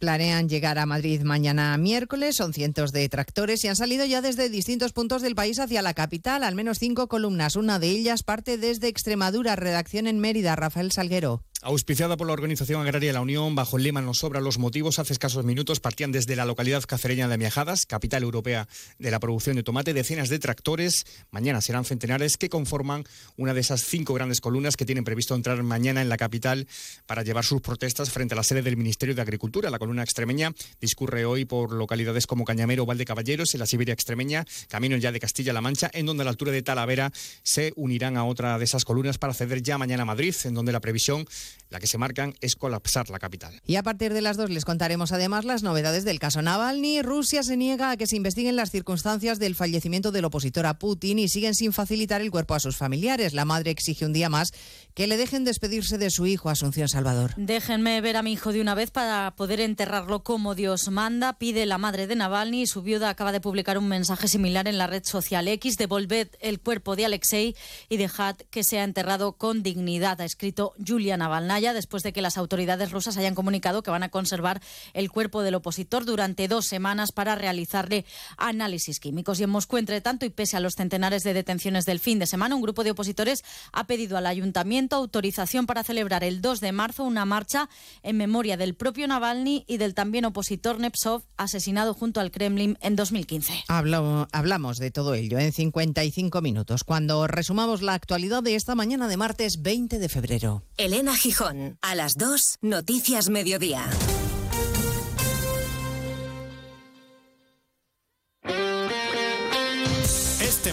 Planean llegar a Madrid mañana miércoles, son cientos de tractores y han salido ya desde distintos puntos del país hacia la capital, al menos cinco columnas. Una de ellas parte desde Extremadura, redacción en Mérida, Rafael Salguero. Auspiciada por la Organización Agraria de la Unión, bajo el lema Nos sobran los motivos, hace escasos minutos partían desde la localidad cacereña de Miajadas, capital europea de la producción de tomate, decenas de tractores. Mañana serán centenares que conforman una de esas cinco grandes columnas que tienen previsto entrar mañana en la capital para llevar sus protestas frente a la sede del Ministerio de Agricultura. La columna extremeña discurre hoy por localidades como Cañamero o Valdecaballeros, en la Siberia extremeña, camino ya de Castilla-La Mancha, en donde a la altura de Talavera se unirán a otra de esas columnas para ceder ya mañana a Madrid, en donde la previsión la que se marcan es colapsar la capital. Y a partir de las dos les contaremos además las novedades del caso Navalny. Rusia se niega a que se investiguen las circunstancias del fallecimiento del opositor a Putin y siguen sin facilitar el cuerpo a sus familiares. La madre exige un día más que le dejen despedirse de su hijo Asunción Salvador. Déjenme ver a mi hijo de una vez para poder enterrarlo como Dios manda, pide la madre de Navalny. Su viuda acaba de publicar un mensaje similar en la red social X. Devolved el cuerpo de Alexei y dejad que sea enterrado con dignidad, ha escrito Julia Navalnaya después de que las autoridades rusas hayan comunicado que van a conservar el cuerpo del opositor durante dos semanas para realizarle análisis químicos. Y en Moscú, entre tanto, y pese a los centenares de detenciones del fin de semana, un grupo de opositores ha pedido al ayuntamiento autorización para celebrar el 2 de marzo una marcha en memoria del propio Navalny y del también opositor Nepsov, asesinado junto al Kremlin en 2015. hablamos de todo ello en 55 minutos, cuando resumamos la actualidad de esta mañana de martes 20 de febrero. Elena Gijón. A las 2, Noticias Mediodía.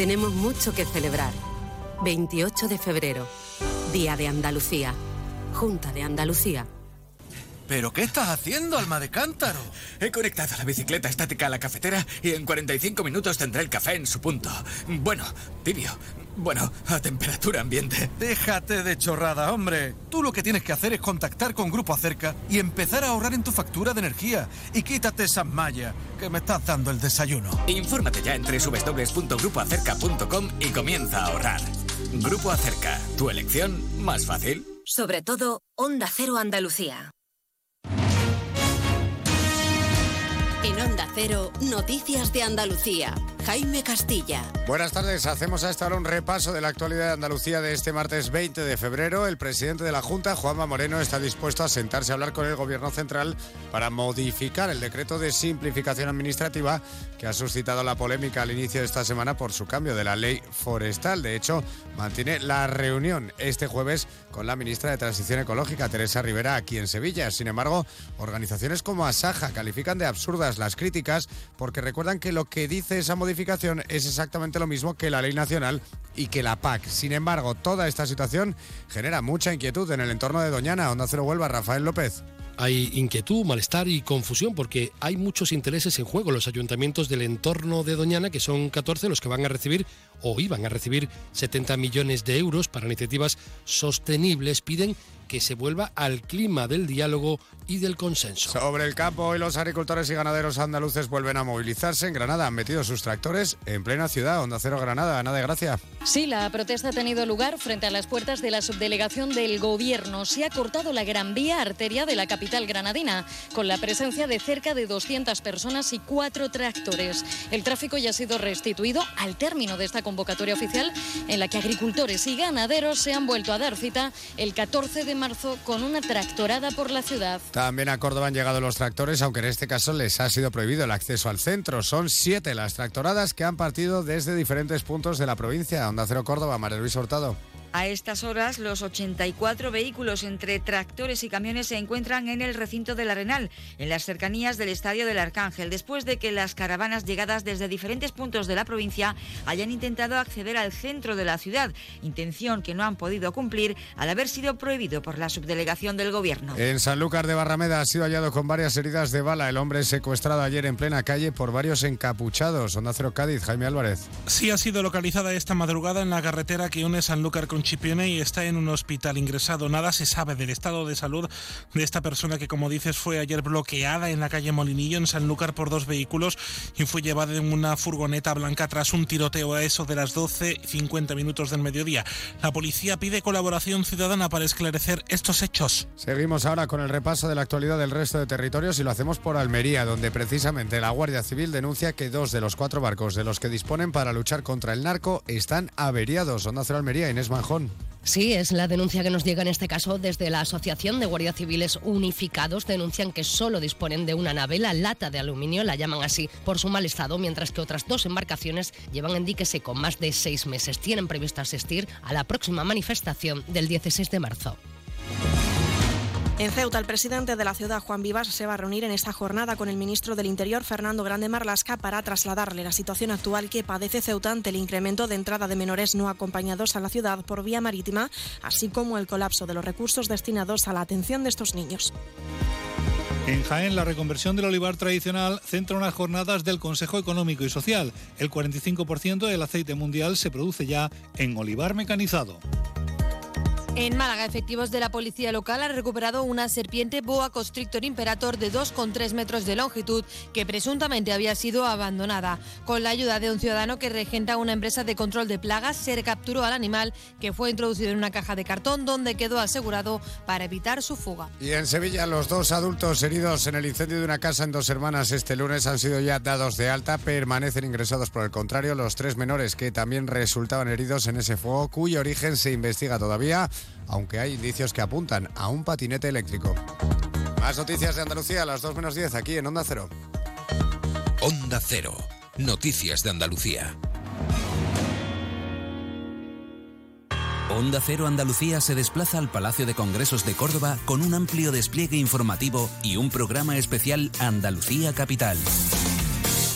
Tenemos mucho que celebrar. 28 de febrero, Día de Andalucía, Junta de Andalucía. ¿Pero qué estás haciendo, alma de cántaro? He conectado la bicicleta estática a la cafetera y en 45 minutos tendré el café en su punto. Bueno, tibio. Bueno, a temperatura ambiente. Déjate de chorrada, hombre. Tú lo que tienes que hacer es contactar con Grupo Acerca y empezar a ahorrar en tu factura de energía. Y quítate esas mallas, que me estás dando el desayuno. Infórmate ya en www.grupoacerca.com y comienza a ahorrar. Grupo Acerca, tu elección más fácil. Sobre todo, Onda Cero Andalucía. En Onda Cero, Noticias de Andalucía. Jaime Castilla. Buenas tardes. Hacemos hasta ahora un repaso de la actualidad de Andalucía de este martes 20 de febrero. El presidente de la Junta, Juanma Moreno, está dispuesto a sentarse a hablar con el Gobierno Central para modificar el decreto de simplificación administrativa que ha suscitado la polémica al inicio de esta semana por su cambio de la ley forestal. De hecho, mantiene la reunión este jueves con la ministra de Transición Ecológica, Teresa Rivera, aquí en Sevilla. Sin embargo, organizaciones como Asaja califican de absurdas las críticas porque recuerdan que lo que dice esa modificación es exactamente lo mismo que la ley nacional y que la PAC. Sin embargo, toda esta situación genera mucha inquietud en el entorno de Doñana. Onda Cero Huelva, Rafael López. Hay inquietud, malestar y confusión porque hay muchos intereses en juego. Los ayuntamientos del entorno de Doñana, que son 14 los que van a recibir o iban a recibir 70 millones de euros para iniciativas sostenibles, piden que se vuelva al clima del diálogo y del consenso. Sobre el campo, hoy los agricultores y ganaderos andaluces vuelven a movilizarse. En Granada han metido sus tractores en plena ciudad. Onda Cero Granada, Ana de Gracia. Sí, la protesta ha tenido lugar frente a las puertas de la subdelegación del Gobierno. Se ha cortado la gran vía arteria de la capital granadina, con la presencia de cerca de 200 personas y cuatro tractores. El tráfico ya ha sido restituido al término de esta convocatoria oficial, en la que agricultores y ganaderos se han vuelto a dar cita el 14 de marzo con una tractorada por la ciudad. También a Córdoba han llegado los tractores, aunque en este caso les ha sido prohibido el acceso al centro. Son siete las tractoradas que han partido desde diferentes puntos de la provincia. Onda Cero Córdoba, María Luis Hurtado. A estas horas, los 84 vehículos entre tractores y camiones se encuentran en el recinto del Arenal, en las cercanías del Estadio del Arcángel, después de que las caravanas llegadas desde diferentes puntos de la provincia hayan intentado acceder al centro de la ciudad, intención que no han podido cumplir al haber sido prohibido por la subdelegación del Gobierno. En Sanlúcar de Barrameda ha sido hallado con varias heridas de bala el hombre secuestrado ayer en plena calle por varios encapuchados. Onda Cero Cádiz, Jaime Álvarez. Sí ha sido localizada esta madrugada en la carretera que une Sanlúcar con Chipione y está en un hospital ingresado. Nada se sabe del estado de salud de esta persona que, como dices, fue ayer bloqueada en la calle Molinillo, en Sanlúcar, por dos vehículos y fue llevada en una furgoneta blanca tras un tiroteo a eso de las 12.50 minutos del mediodía. La policía pide colaboración ciudadana para esclarecer estos hechos. Seguimos ahora con el repaso de la actualidad del resto de territorios y lo hacemos por Almería, donde precisamente la Guardia Civil denuncia que dos de los cuatro barcos de los que disponen para luchar contra el narco están averiados. Onda Cero Almería, Inés Sí, es la denuncia que nos llega en este caso desde la Asociación de Guardias Civiles Unificados. Denuncian que solo disponen de una nave, la lata de aluminio, la llaman así por su mal estado, mientras que otras dos embarcaciones llevan en dique seco más de seis meses. Tienen previsto asistir a la próxima manifestación del 16 de marzo. En Ceuta, el presidente de la ciudad, Juan Vivas, se va a reunir en esta jornada con el ministro del Interior, Fernando Grande Marlasca, para trasladarle la situación actual que padece Ceuta ante el incremento de entrada de menores no acompañados a la ciudad por vía marítima, así como el colapso de los recursos destinados a la atención de estos niños. En Jaén, la reconversión del olivar tradicional centra unas jornadas del Consejo Económico y Social. El 45% del aceite mundial se produce ya en olivar mecanizado. En Málaga, efectivos de la policía local han recuperado una serpiente boa constrictor imperator de 2,3 metros de longitud que presuntamente había sido abandonada. Con la ayuda de un ciudadano que regenta una empresa de control de plagas, se recapturó al animal que fue introducido en una caja de cartón donde quedó asegurado para evitar su fuga. Y en Sevilla, los dos adultos heridos en el incendio de una casa en Dos Hermanas este lunes han sido ya dados de alta, permanecen ingresados por el contrario los tres menores que también resultaban heridos en ese fuego, cuyo origen se investiga todavía aunque hay indicios que apuntan a un patinete eléctrico. Más noticias de Andalucía a las 2 menos 10 aquí en Onda Cero. Onda Cero. Noticias de Andalucía. Onda Cero Andalucía se desplaza al Palacio de Congresos de Córdoba con un amplio despliegue informativo y un programa especial Andalucía Capital.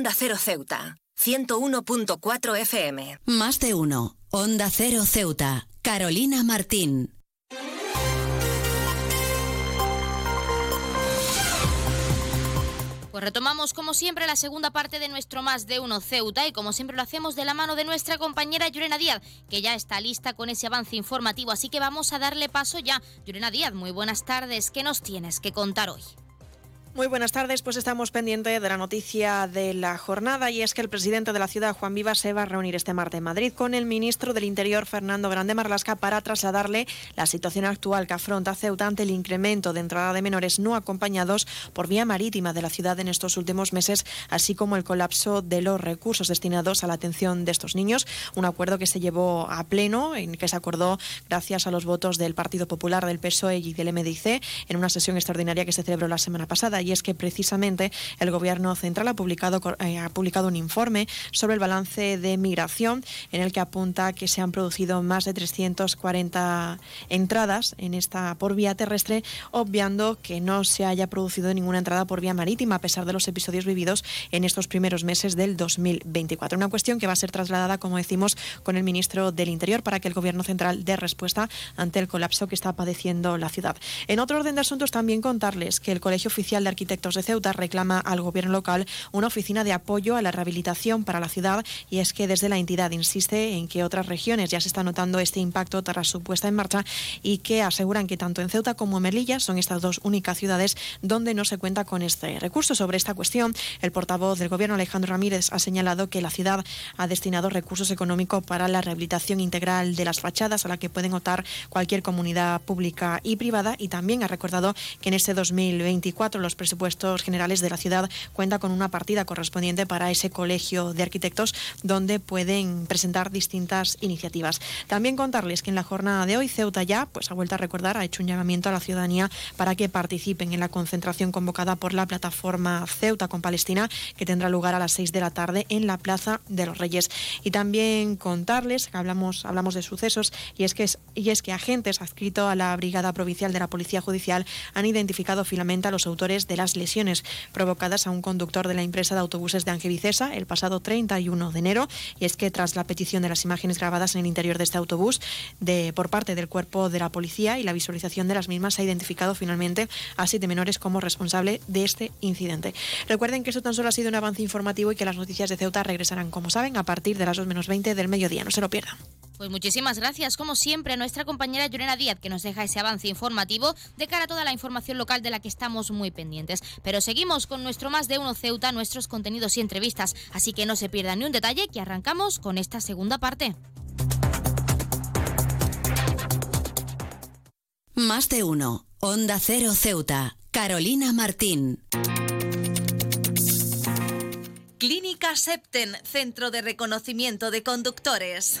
Onda Cero Ceuta, 101.4 FM. Más de uno. Onda Cero Ceuta. Carolina Martín. Pues retomamos como siempre la segunda parte de nuestro Más de Uno Ceuta y como siempre lo hacemos de la mano de nuestra compañera Yurena Díaz, que ya está lista con ese avance informativo, así que vamos a darle paso ya. Yurena Díaz, muy buenas tardes, ¿qué nos tienes que contar hoy? Muy buenas tardes, pues estamos pendientes de la noticia de la jornada y es que el presidente de la ciudad, Juan Vivas, se va a reunir este martes en Madrid con el ministro del Interior, Fernando Grande Marlasca, para trasladarle la situación actual que afronta Ceuta ante el incremento de entrada de menores no acompañados por vía marítima de la ciudad en estos últimos meses, así como el colapso de los recursos destinados a la atención de estos niños. Un acuerdo que se llevó a pleno, en que se acordó gracias a los votos del Partido Popular, del PSOE y del MDIC en una sesión extraordinaria que se celebró la semana pasada y es que precisamente el Gobierno Central ha publicado, eh, ha publicado un informe sobre el balance de migración en el que apunta que se han producido más de 340 entradas en esta por vía terrestre, obviando que no se haya producido ninguna entrada por vía marítima a pesar de los episodios vividos en estos primeros meses del 2024. Una cuestión que va a ser trasladada, como decimos, con el ministro del Interior para que el Gobierno Central dé respuesta ante el colapso que está padeciendo la ciudad. En otro orden de asuntos, también contarles que el Colegio Oficial de Arquitectos de Ceuta reclama al gobierno local una oficina de apoyo a la rehabilitación para la ciudad y es que desde la entidad insiste en que otras regiones ya se está notando este impacto tras su puesta en marcha y que aseguran que tanto en Ceuta como en Melilla son estas dos únicas ciudades donde no se cuenta con este recurso. Sobre esta cuestión, el portavoz del gobierno Alejandro Ramírez ha señalado que la ciudad ha destinado recursos económicos para la rehabilitación integral de las fachadas a la que pueden optar cualquier comunidad pública y privada y también ha recordado que en este 2024 los presupuestos generales de la ciudad cuenta con una partida correspondiente para ese colegio de arquitectos donde pueden presentar distintas iniciativas. También contarles que en la jornada de hoy Ceuta ya pues ha vuelto a recordar, ha hecho un llamamiento a la ciudadanía para que participen en la concentración convocada por la plataforma Ceuta con Palestina que tendrá lugar a las 6 de la tarde en la Plaza de los Reyes. Y también contarles hablamos hablamos de sucesos y es que y es que agentes adscritos a la Brigada Provincial de la Policía Judicial han identificado finalmente a los autores de las lesiones provocadas a un conductor de la empresa de autobuses de Angevicesa el pasado 31 de enero. Y es que tras la petición de las imágenes grabadas en el interior de este autobús de, por parte del cuerpo de la policía y la visualización de las mismas, se ha identificado finalmente a siete menores como responsable de este incidente. Recuerden que eso tan solo ha sido un avance informativo y que las noticias de Ceuta regresarán, como saben, a partir de las 2 menos 20 del mediodía. No se lo pierdan. Pues muchísimas gracias, como siempre, a nuestra compañera Llorena Díaz, que nos deja ese avance informativo de cara a toda la información local de la que estamos muy pendientes. Pero seguimos con nuestro Más de Uno Ceuta, nuestros contenidos y entrevistas, así que no se pierdan ni un detalle, que arrancamos con esta segunda parte. Más de Uno, Onda Cero Ceuta, Carolina Martín. Clínica Septen, Centro de Reconocimiento de Conductores.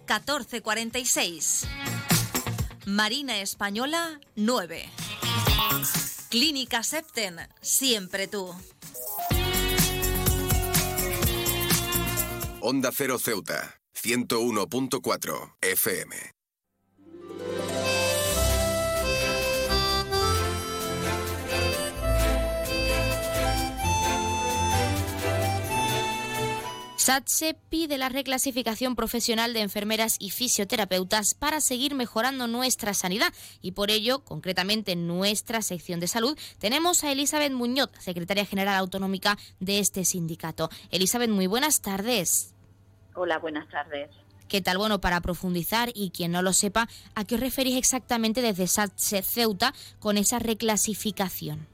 14 46. Marina Española 9. Clínica Septen, siempre tú. Onda Cero Ceuta, 101.4 FM. SATSE pide la reclasificación profesional de enfermeras y fisioterapeutas para seguir mejorando nuestra sanidad y por ello, concretamente en nuestra sección de salud, tenemos a Elizabeth Muñoz, secretaria general autonómica de este sindicato. Elizabeth, muy buenas tardes. Hola, buenas tardes. ¿Qué tal? Bueno, para profundizar y quien no lo sepa, ¿a qué os referís exactamente desde SATSE Ceuta con esa reclasificación?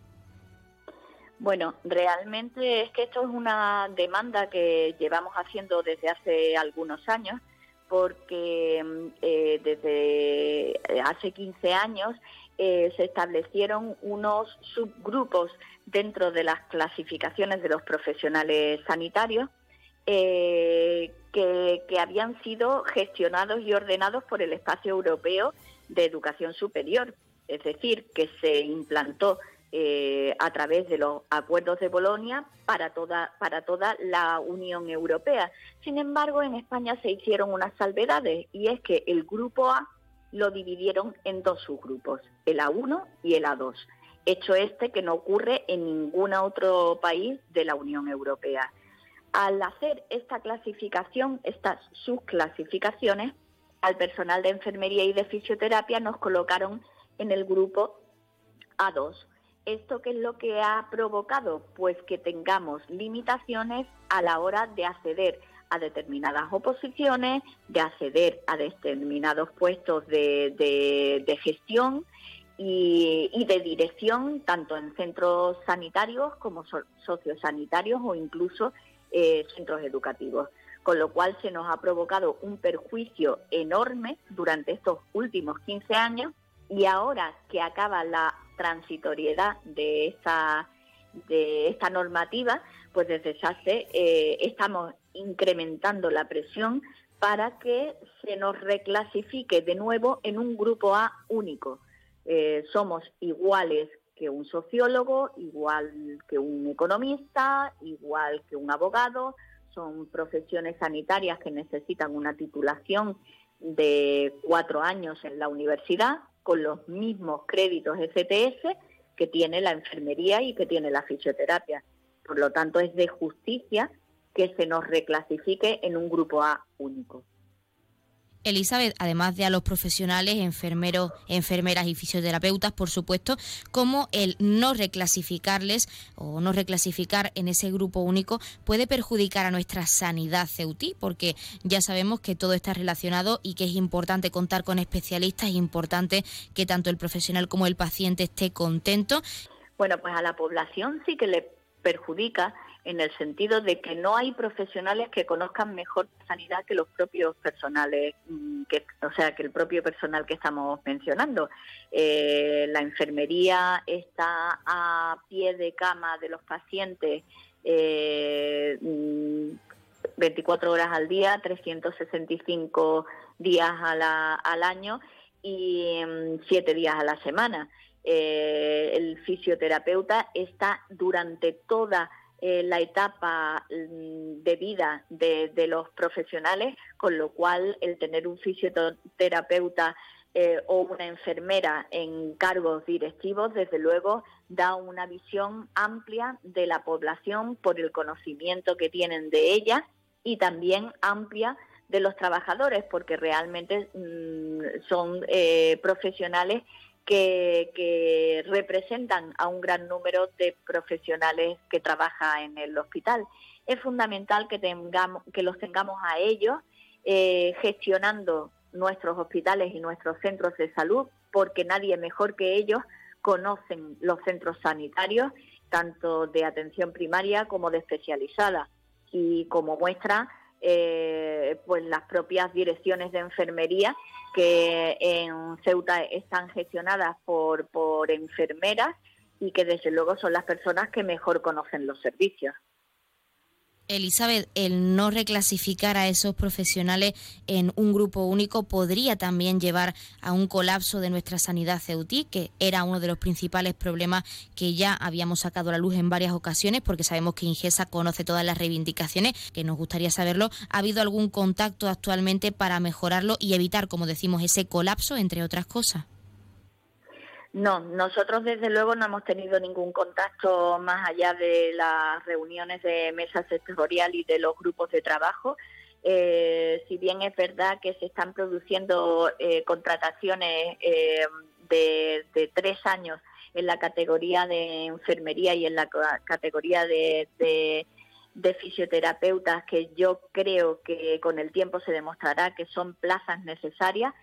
Bueno, realmente es que esto es una demanda que llevamos haciendo desde hace algunos años, porque eh, desde hace 15 años eh, se establecieron unos subgrupos dentro de las clasificaciones de los profesionales sanitarios eh, que habían sido gestionados y ordenados por el Espacio Europeo de Educación Superior. Es decir, que se implantó eh, a través de los acuerdos de Bolonia para toda, para toda la Unión Europea. Sin embargo, en España se hicieron unas salvedades y es que el grupo A lo dividieron en dos subgrupos, el A1 y el A2. Hecho este que no ocurre en ningún otro país de la Unión Europea. Al hacer esta clasificación, estas subclasificaciones, al personal de enfermería y de fisioterapia nos colocaron en el grupo A2 ¿Esto qué es lo que ha provocado? Pues que tengamos limitaciones a la hora de acceder a determinadas oposiciones, de acceder a determinados puestos de, gestión y, de dirección, tanto en centros sanitarios como sociosanitarios o incluso eh, centros educativos. Con lo cual se nos ha provocado un perjuicio enorme durante estos últimos 15 años y ahora que acaba la transitoriedad de esta, de esta normativa, pues desde SACE eh, estamos incrementando la presión para que se nos reclasifique de nuevo en un grupo A único. Eh, somos iguales que un sociólogo, igual que un economista, igual que un abogado. Son profesiones sanitarias que necesitan una titulación de cuatro años en la universidad con los mismos créditos FTS que tiene la enfermería y que tiene la fisioterapia. Por lo tanto, es de justicia que se nos reclasifique en un grupo A único. Elizabeth, además de a los profesionales, enfermeros, enfermeras y fisioterapeutas, por supuesto, como el no reclasificarles o no reclasificar en ese grupo único puede perjudicar a nuestra sanidad ceutí, porque ya sabemos que todo está relacionado y que es importante contar con especialistas, es importante que tanto el profesional como el paciente esté contento. Bueno, pues a la población sí que le perjudica en el sentido de que no hay profesionales que conozcan mejor sanidad que los propios personales, mm, que, o sea, que el propio personal que estamos mencionando. Eh, la enfermería está a pie de cama de los pacientes. 24 eh, mm, horas al día, 365 días al año y 7 mm, días a la semana. Eh, el fisioterapeuta está durante toda eh, la etapa mm, de vida de, los profesionales, con lo cual el tener un fisioterapeuta eh, o una enfermera en cargos directivos, desde luego, da una visión amplia de la población por el conocimiento que tienen de ella y también amplia de los trabajadores, porque realmente mm, son eh, profesionales que, representan a un gran número de profesionales que trabajan en el hospital. Es fundamental que, tengamos, que los tengamos a ellos eh, gestionando nuestros hospitales y nuestros centros de salud, porque nadie mejor que ellos conocen los centros sanitarios, tanto de atención primaria como de especializada. Y como muestra, eh, pues las propias direcciones de enfermería que en Ceuta están gestionadas por, por enfermeras y que desde luego son las personas que mejor conocen los servicios. Elizabeth, el no reclasificar a esos profesionales en un grupo único podría también llevar a un colapso de nuestra sanidad ceutí, que era uno de los principales problemas que ya habíamos sacado a la luz en varias ocasiones, porque sabemos que Ingesa conoce todas las reivindicaciones, que nos gustaría saberlo. ¿Ha habido algún contacto actualmente para mejorarlo y evitar, como decimos, ese colapso, entre otras cosas? No, nosotros desde luego no hemos tenido ningún contacto más allá de las reuniones de mesa sectorial y de los grupos de trabajo. Eh, si bien es verdad que se están produciendo eh, contrataciones eh, de, tres años en la categoría de enfermería y en la categoría de, de fisioterapeutas, que yo creo que con el tiempo se demostrará que son plazas necesarias,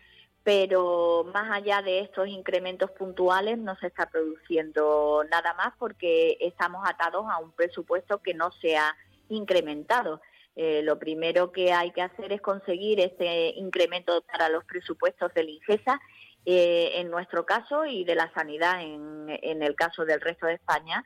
pero más allá de estos incrementos puntuales no se está produciendo nada más porque estamos atados a un presupuesto que no se ha incrementado. Eh, lo primero que hay que hacer es conseguir ese incremento para los presupuestos del INGESA, eh, en nuestro caso, y de la sanidad en el caso del resto de España,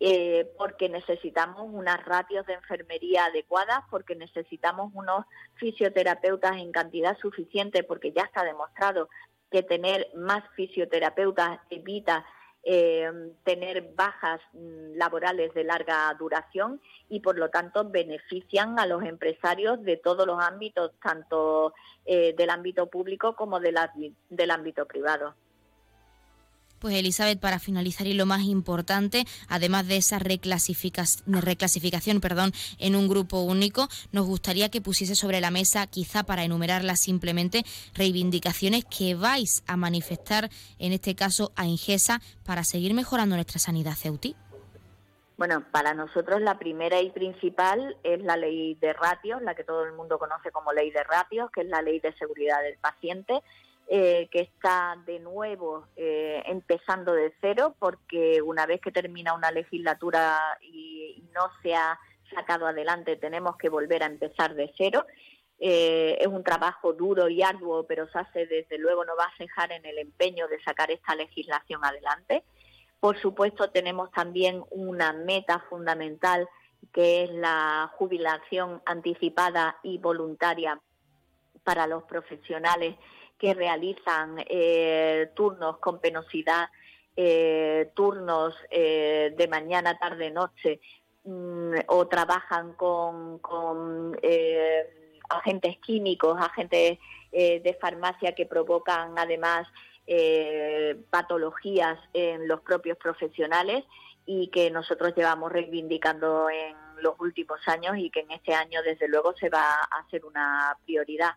eh, porque necesitamos unas ratios de enfermería adecuadas, porque necesitamos unos fisioterapeutas en cantidad suficiente, porque ya está demostrado que tener más fisioterapeutas evita eh, tener bajas mm, laborales de larga duración y por lo tanto benefician a los empresarios de todos los ámbitos, tanto eh, del ámbito público como del ámbito privado. Pues Elizabeth, para finalizar y lo más importante, además de esa reclasificación, perdón, en un grupo único, nos gustaría que pusiese sobre la mesa, quizá para enumerarlas simplemente, reivindicaciones que vais a manifestar, en este caso a Ingesa, para seguir mejorando nuestra sanidad ceutí. Bueno, para nosotros la primera y principal es la ley de ratios, la que todo el mundo conoce como ley de ratios, que es la ley de seguridad del paciente eh, que está de nuevo eh, empezando de cero, porque una vez que termina una legislatura y, no se ha sacado adelante, tenemos que volver a empezar de cero. Eh, es un trabajo duro y arduo, pero se hace desde luego, no va a cejar en el empeño de sacar esta legislación adelante. Por supuesto, tenemos también una meta fundamental que es la jubilación anticipada y voluntaria para los profesionales que realizan eh, turnos con penosidad eh, turnos eh, de mañana, tarde, noche mm, o trabajan con, con agentes químicos, agentes de farmacia que provocan además patologías en los propios profesionales y que nosotros llevamos reivindicando en los últimos años y que en este año desde luego se va a hacer una prioridad.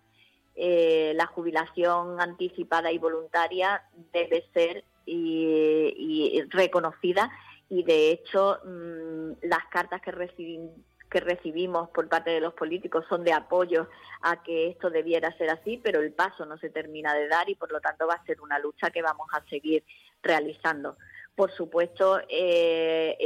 Eh, la jubilación anticipada y voluntaria debe ser y, reconocida. Y de hecho mm, las cartas que, que recibimos por parte de los políticos son de apoyo a que esto debiera ser así, pero el paso no se termina de dar y por lo tanto va a ser una lucha que vamos a seguir realizando. Por supuesto, eh,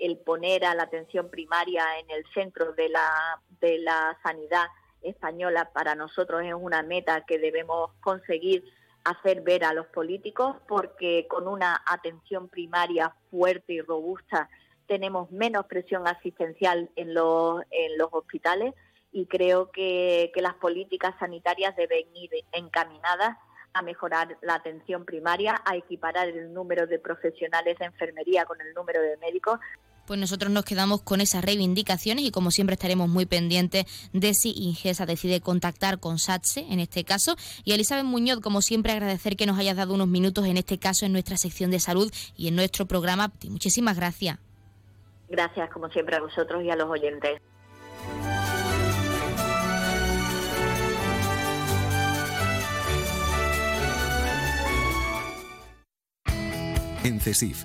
el, poner a la atención primaria en el centro de la, de la sanidad española para nosotros es una meta que debemos conseguir hacer ver a los políticos porque con una atención primaria fuerte y robusta tenemos menos presión asistencial en los, en los hospitales y creo que, que las políticas sanitarias deben ir encaminadas a mejorar la atención primaria, a equiparar el número de profesionales de enfermería con el número de médicos. Pues nosotros nos quedamos con esas reivindicaciones y como siempre estaremos muy pendientes de si Ingesa decide contactar con SATSE en este caso. Y Elizabeth Muñoz, como siempre, agradecer que nos hayas dado unos minutos en este caso en nuestra sección de salud y en nuestro programa. Muchísimas gracias. Gracias, como siempre, a vosotros y a los oyentes. En CESIF,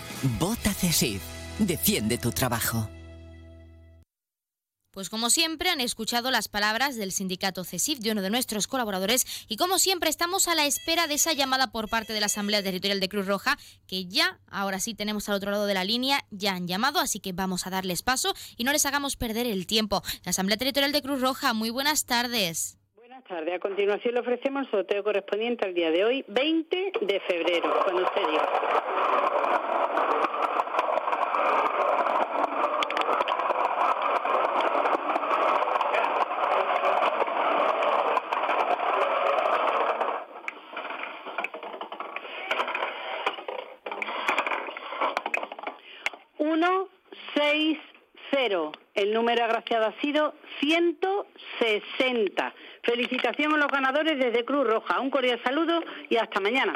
Vota CESID. Defiende tu trabajo. Pues como siempre han escuchado las palabras del sindicato CESIF, de uno de nuestros colaboradores, y como siempre estamos a la espera de esa llamada por parte de la Asamblea Territorial de Cruz Roja, que ya, ahora sí tenemos al otro lado de la línea, ya han llamado, así que vamos a darles paso y no les hagamos perder el tiempo. La Asamblea Territorial de Cruz Roja, muy buenas tardes. Buenas tardes. A continuación le ofrecemos el sorteo correspondiente al día de hoy, 20 de febrero, cuando usted diga. El número agraciado ha sido 160. Felicitación a los ganadores desde Cruz Roja. Un cordial saludo y hasta mañana.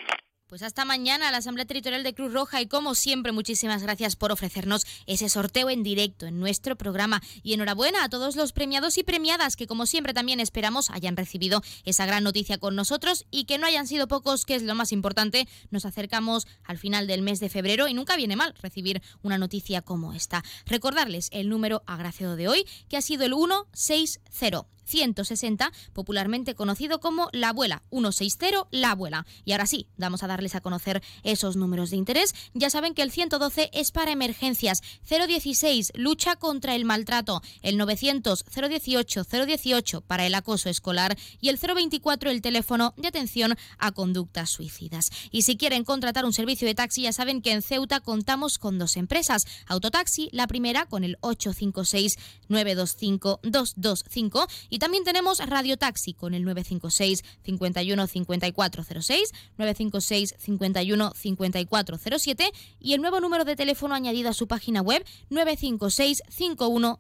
Pues hasta mañana la Asamblea Territorial de Cruz Roja y como siempre muchísimas gracias por ofrecernos ese sorteo en directo en nuestro programa y enhorabuena a todos los premiados y premiadas que como siempre también esperamos hayan recibido esa gran noticia con nosotros y que no hayan sido pocos, que es lo más importante. Nos acercamos al final del mes de febrero y nunca viene mal recibir una noticia como esta. Recordarles el número agraciado de hoy que ha sido el 160 160, popularmente conocido como La Abuela, 160 La Abuela. Y ahora sí, vamos a darles a conocer esos números de interés. Ya saben que el 112 es para emergencias, 016 lucha contra el maltrato, el 900 018 018 para el acoso escolar y el 024 el teléfono de atención a conductas suicidas. Y si quieren contratar un servicio de taxi, ya saben que en Ceuta contamos con dos empresas. Autotaxi, la primera con el 856 925 225 y también tenemos Radio Taxi con el 956 51 5406, 956 51 5407 y el nuevo número de teléfono añadido a su página web 956 51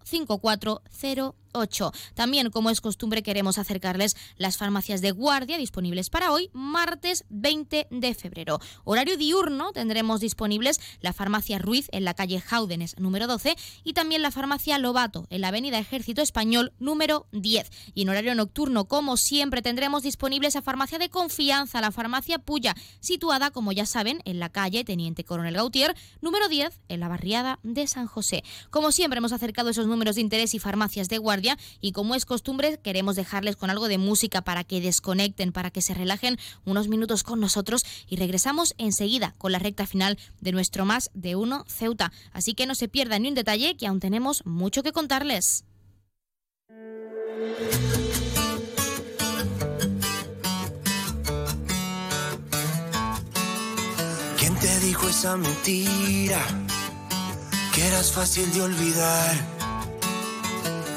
5408. También, como es costumbre, queremos acercarles las farmacias de guardia disponibles para hoy, martes 20 de febrero. Horario diurno tendremos disponibles la farmacia Ruiz en la calle Jaúdenes número 12 y también la farmacia Lobato en la avenida Ejército Español número 10. Y en horario nocturno, como siempre, tendremos disponible esa farmacia de confianza, la farmacia Puya, situada, como ya saben, en la calle Teniente Coronel Gautier número 10 en la barriada de San José. Como siempre, hemos acercado esos números de interés y farmacias de guardia y como es costumbre queremos dejarles con algo de música para que desconecten, para que se relajen unos minutos con nosotros y regresamos enseguida con la recta final de nuestro más de uno Ceuta. Así que no se pierdan ni un detalle que aún tenemos mucho que contarles. ¿Quién te dijo esa mentira? Que eras fácil de olvidar.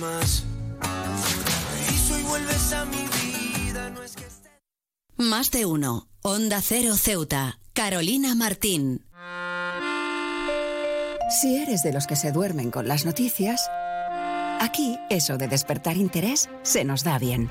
más. Y si hoy vuelves a mi vida, no es que Más de uno. Onda Cero Ceuta. Carolina Martín. Si eres de los que se duermen con las noticias, aquí eso de despertar interés se nos da bien.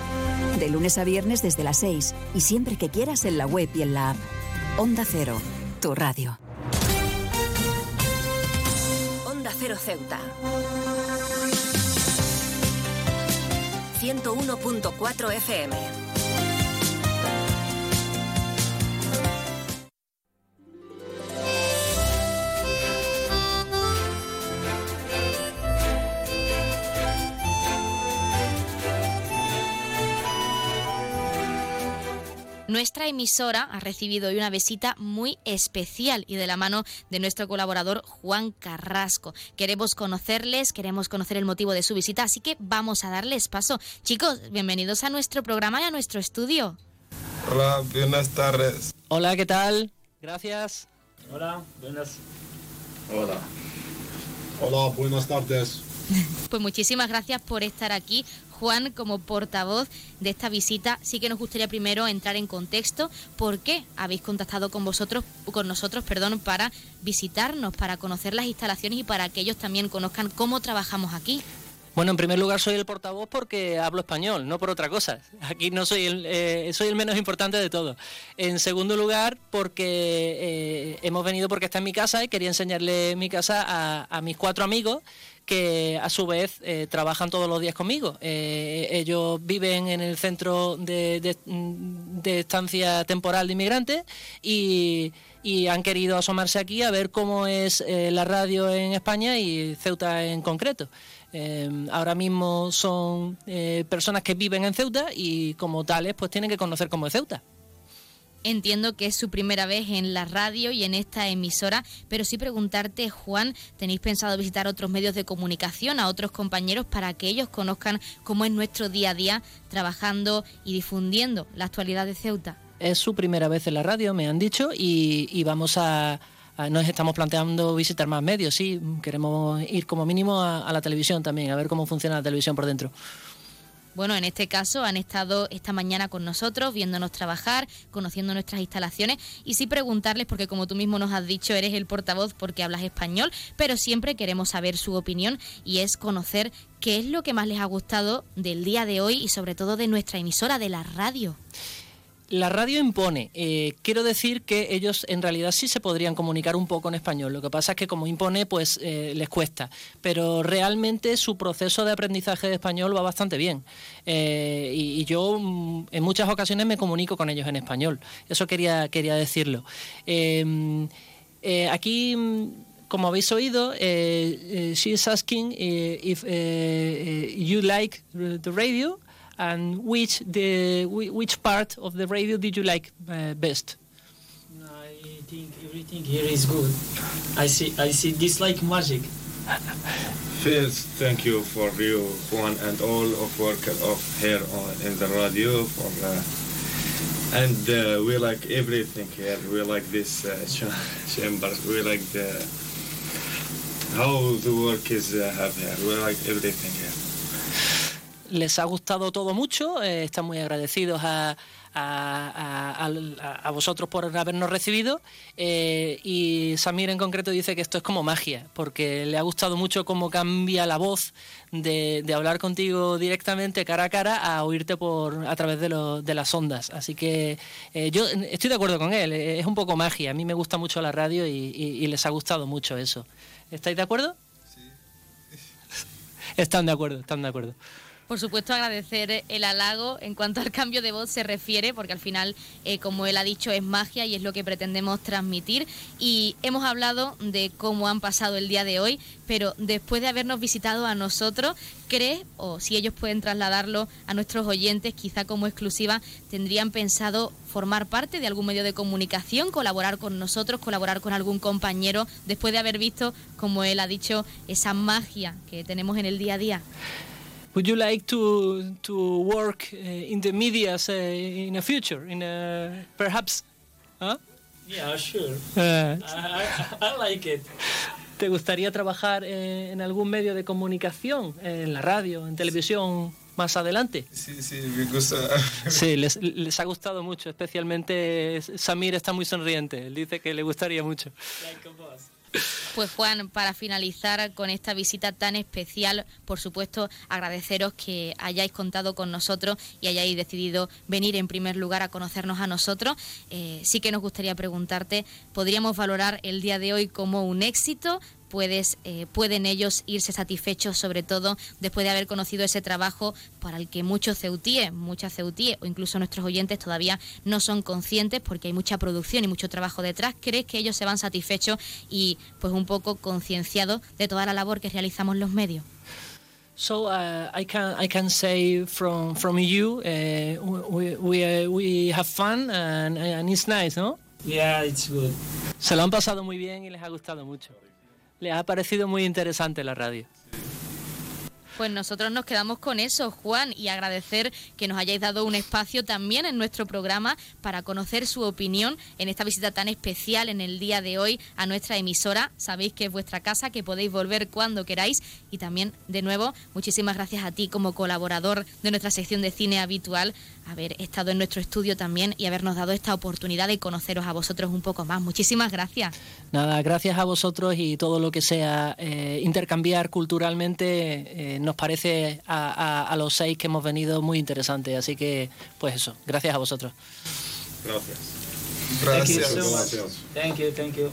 De lunes a viernes desde las 6 y siempre que quieras en la web y en la app. Onda Cero, tu radio. Onda Cero Ceuta. 101.4 FM. Nuestra emisora ha recibido hoy una visita muy especial y de la mano de nuestro colaborador Juan Carrasco. Queremos conocerles, queremos conocer el motivo de su visita, así que vamos a darles paso. Chicos, bienvenidos a nuestro programa y a nuestro estudio. Hola, buenas tardes. Hola, ¿qué tal? Gracias. Hola, buenas. Hola. Hola, buenas tardes. Pues muchísimas gracias por estar aquí. Juan, como portavoz de esta visita, sí que nos gustaría primero entrar en contexto. ¿Por qué habéis contactado con vosotros, con nosotros, perdón, para visitarnos, para conocer las instalaciones y para que ellos también conozcan cómo trabajamos aquí? Bueno, en primer lugar soy el portavoz porque hablo español, no por otra cosa. Aquí no soy el, eh, soy el menos importante de todos. En segundo lugar, porque eh, hemos venido porque está en mi casa y quería enseñarle mi casa a, a mis cuatro amigos que a su vez eh, trabajan todos los días conmigo. Eh, ellos viven en el centro de, de estancia temporal de inmigrantes y, han querido asomarse aquí a ver cómo es eh, la radio en España y Ceuta en concreto. Ahora mismo son personas que viven en Ceuta y como tales pues tienen que conocer cómo es Ceuta. Entiendo que es su primera vez en la radio y en esta emisora, pero sí preguntarte, Juan, ¿tenéis pensado visitar otros medios de comunicación, a otros compañeros, para que ellos conozcan cómo es nuestro día a día trabajando y difundiendo la actualidad de Ceuta? Es su primera vez en la radio, me han dicho, y, y vamos a, Nos estamos planteando visitar más medios, sí. Queremos ir como mínimo a la televisión también, a ver cómo funciona la televisión por dentro. Bueno, en este caso han estado esta mañana con nosotros, viéndonos trabajar, conociendo nuestras instalaciones y sí preguntarles, porque como tú mismo nos has dicho, eres el portavoz porque hablas español, pero siempre queremos saber su opinión y es conocer qué es lo que más les ha gustado del día de hoy y sobre todo de nuestra emisora de la radio. La radio impone. Eh, quiero decir que ellos en realidad sí se podrían comunicar un poco en español. Lo que pasa es que como impone, pues eh, les cuesta. Pero realmente su proceso de aprendizaje de español va bastante bien. Eh, y, yo mm, en muchas ocasiones me comunico con ellos en español. Eso quería, quería decirlo. aquí mm, como habéis oído, she is asking if you like the radio and which the which part of the radio did you like uh, best? I think everything here is good. I see I see this like magic. First, thank you for you one and all of work of here on in the radio for. Uh, and uh, we like everything here. We like this uh, chambers. We like the how the work is uh, have here. We like everything here. Les ha gustado todo mucho, eh, están muy agradecidos a, vosotros por habernos recibido eh, y Samir en concreto dice que esto es como magia, porque le ha gustado mucho cómo cambia la voz de, hablar contigo directamente cara a cara a oírte por a través de, las ondas. Así que eh, yo estoy de acuerdo con él, es un poco magia, a mí me gusta mucho la radio y les ha gustado mucho eso. ¿Estáis de acuerdo? Sí. están de acuerdo, están de acuerdo. Por supuesto, agradecer el halago en cuanto al cambio de voz se refiere, porque al final, eh, como él ha dicho, es magia y es lo que pretendemos transmitir. Y hemos hablado de cómo han pasado el día de hoy, pero después de habernos visitado a nosotros, ¿cree, o si ellos pueden trasladarlo a nuestros oyentes, quizá como exclusiva, tendrían pensado formar parte de algún medio de comunicación, colaborar con nosotros, colaborar con algún compañero, después de haber visto, como él ha dicho, esa magia que tenemos en el día a día? Would you like to to work uh, in the media in the future? In a, perhaps, huh? Yeah, sure. Uh, I, I, like it. ¿Te gustaría trabajar eh, en algún medio de comunicación, en la radio, en televisión? más adelante. Sí, sí, me gusta. Sí, les, les, ha gustado mucho, especialmente Samir está muy sonriente, él dice que le gustaría mucho. Like a boss. Pues Juan, para finalizar con esta visita tan especial, por supuesto, agradeceros que hayáis contado con nosotros y hayáis decidido venir en primer lugar a conocernos a nosotros. Eh, sí que nos gustaría preguntarte, ¿podríamos valorar el día de hoy como un éxito? Puedes, eh, pueden ellos irse satisfechos, sobre todo después de haber conocido ese trabajo para el que muchos ceutíes, muchas ceutíes o incluso nuestros oyentes todavía no son conscientes porque hay mucha producción y mucho trabajo detrás. ¿Crees que ellos se van satisfechos y pues un poco concienciados de toda la labor que realizamos los medios? So uh, I can I can say from from you uh, we we, uh, we have fun and, and it's nice, ¿no? Yeah, it's good. Se lo han pasado muy bien y les ha gustado mucho. Les ha parecido muy interesante la radio. Pues nosotros nos quedamos con eso, Juan, y agradecer que nos hayáis dado un espacio también en nuestro programa para conocer su opinión en esta visita tan especial en el día de hoy a nuestra emisora. Sabéis que es vuestra casa, que podéis volver cuando queráis. Y también, de nuevo, muchísimas gracias a ti como colaborador de nuestra sección de cine habitual, haber estado en nuestro estudio también y habernos dado esta oportunidad de conoceros a vosotros un poco más. Muchísimas gracias. Nada, gracias a vosotros y todo lo que sea eh, intercambiar culturalmente. Eh, parece a, los seis que hemos venido muy interesante. Así que, pues eso, gracias a vosotros. Gracias. Gracias. Thank you, thank you.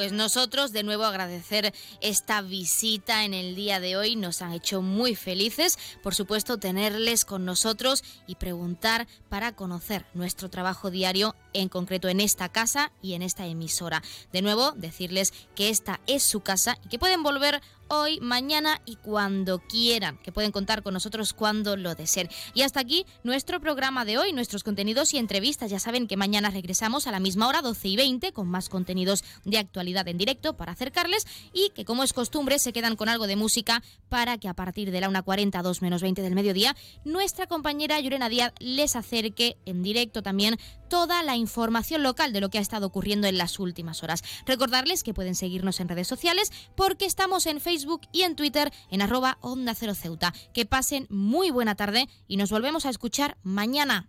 Pues nosotros de nuevo agradecer esta visita en el día de hoy, nos han hecho muy felices, por supuesto tenerles con nosotros y preguntar para conocer nuestro trabajo diario, en concreto en esta casa y en esta emisora. De nuevo decirles que esta es su casa y que pueden volver hoy, mañana y cuando quieran, que pueden contar con nosotros cuando lo deseen. Y hasta aquí nuestro programa de hoy, nuestros contenidos y entrevistas. Ya saben que mañana regresamos a la misma hora, 12 y 20, con más contenidos de actualidad en directo para acercarles y que como es costumbre se quedan con algo de música para que a partir de la 1.40, 2 menos 20 del mediodía, nuestra compañera Yurena Díaz les acerque en directo también toda la información local de lo que ha estado ocurriendo en las últimas horas. Recordarles que pueden seguirnos en redes sociales porque estamos en Facebook y en Twitter en arroba Onda Cero Ceuta. Que pasen muy buena tarde y nos volvemos a escuchar mañana.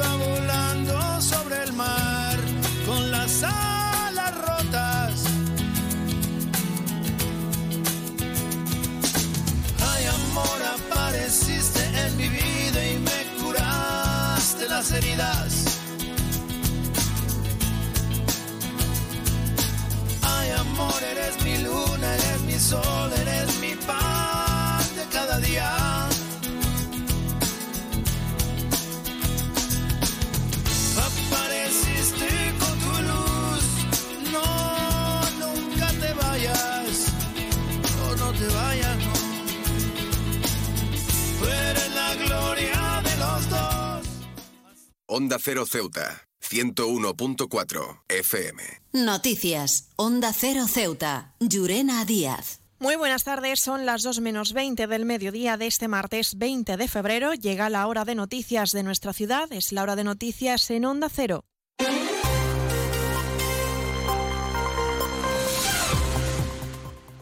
Iba volando sobre el mar con las alas rotas. Ay, amor, apareciste en mi vida y me curaste las heridas. Ay, amor, eres mi luna, eres mi sol, eres mi pan de cada día. Onda Cero Ceuta, 101.4 FM. Noticias. Onda Cero Ceuta. Llurena Díaz. Muy buenas tardes, son las 2 menos 20 del mediodía de este martes 20 de febrero. Llega la hora de noticias de nuestra ciudad, es la hora de noticias en Onda Cero.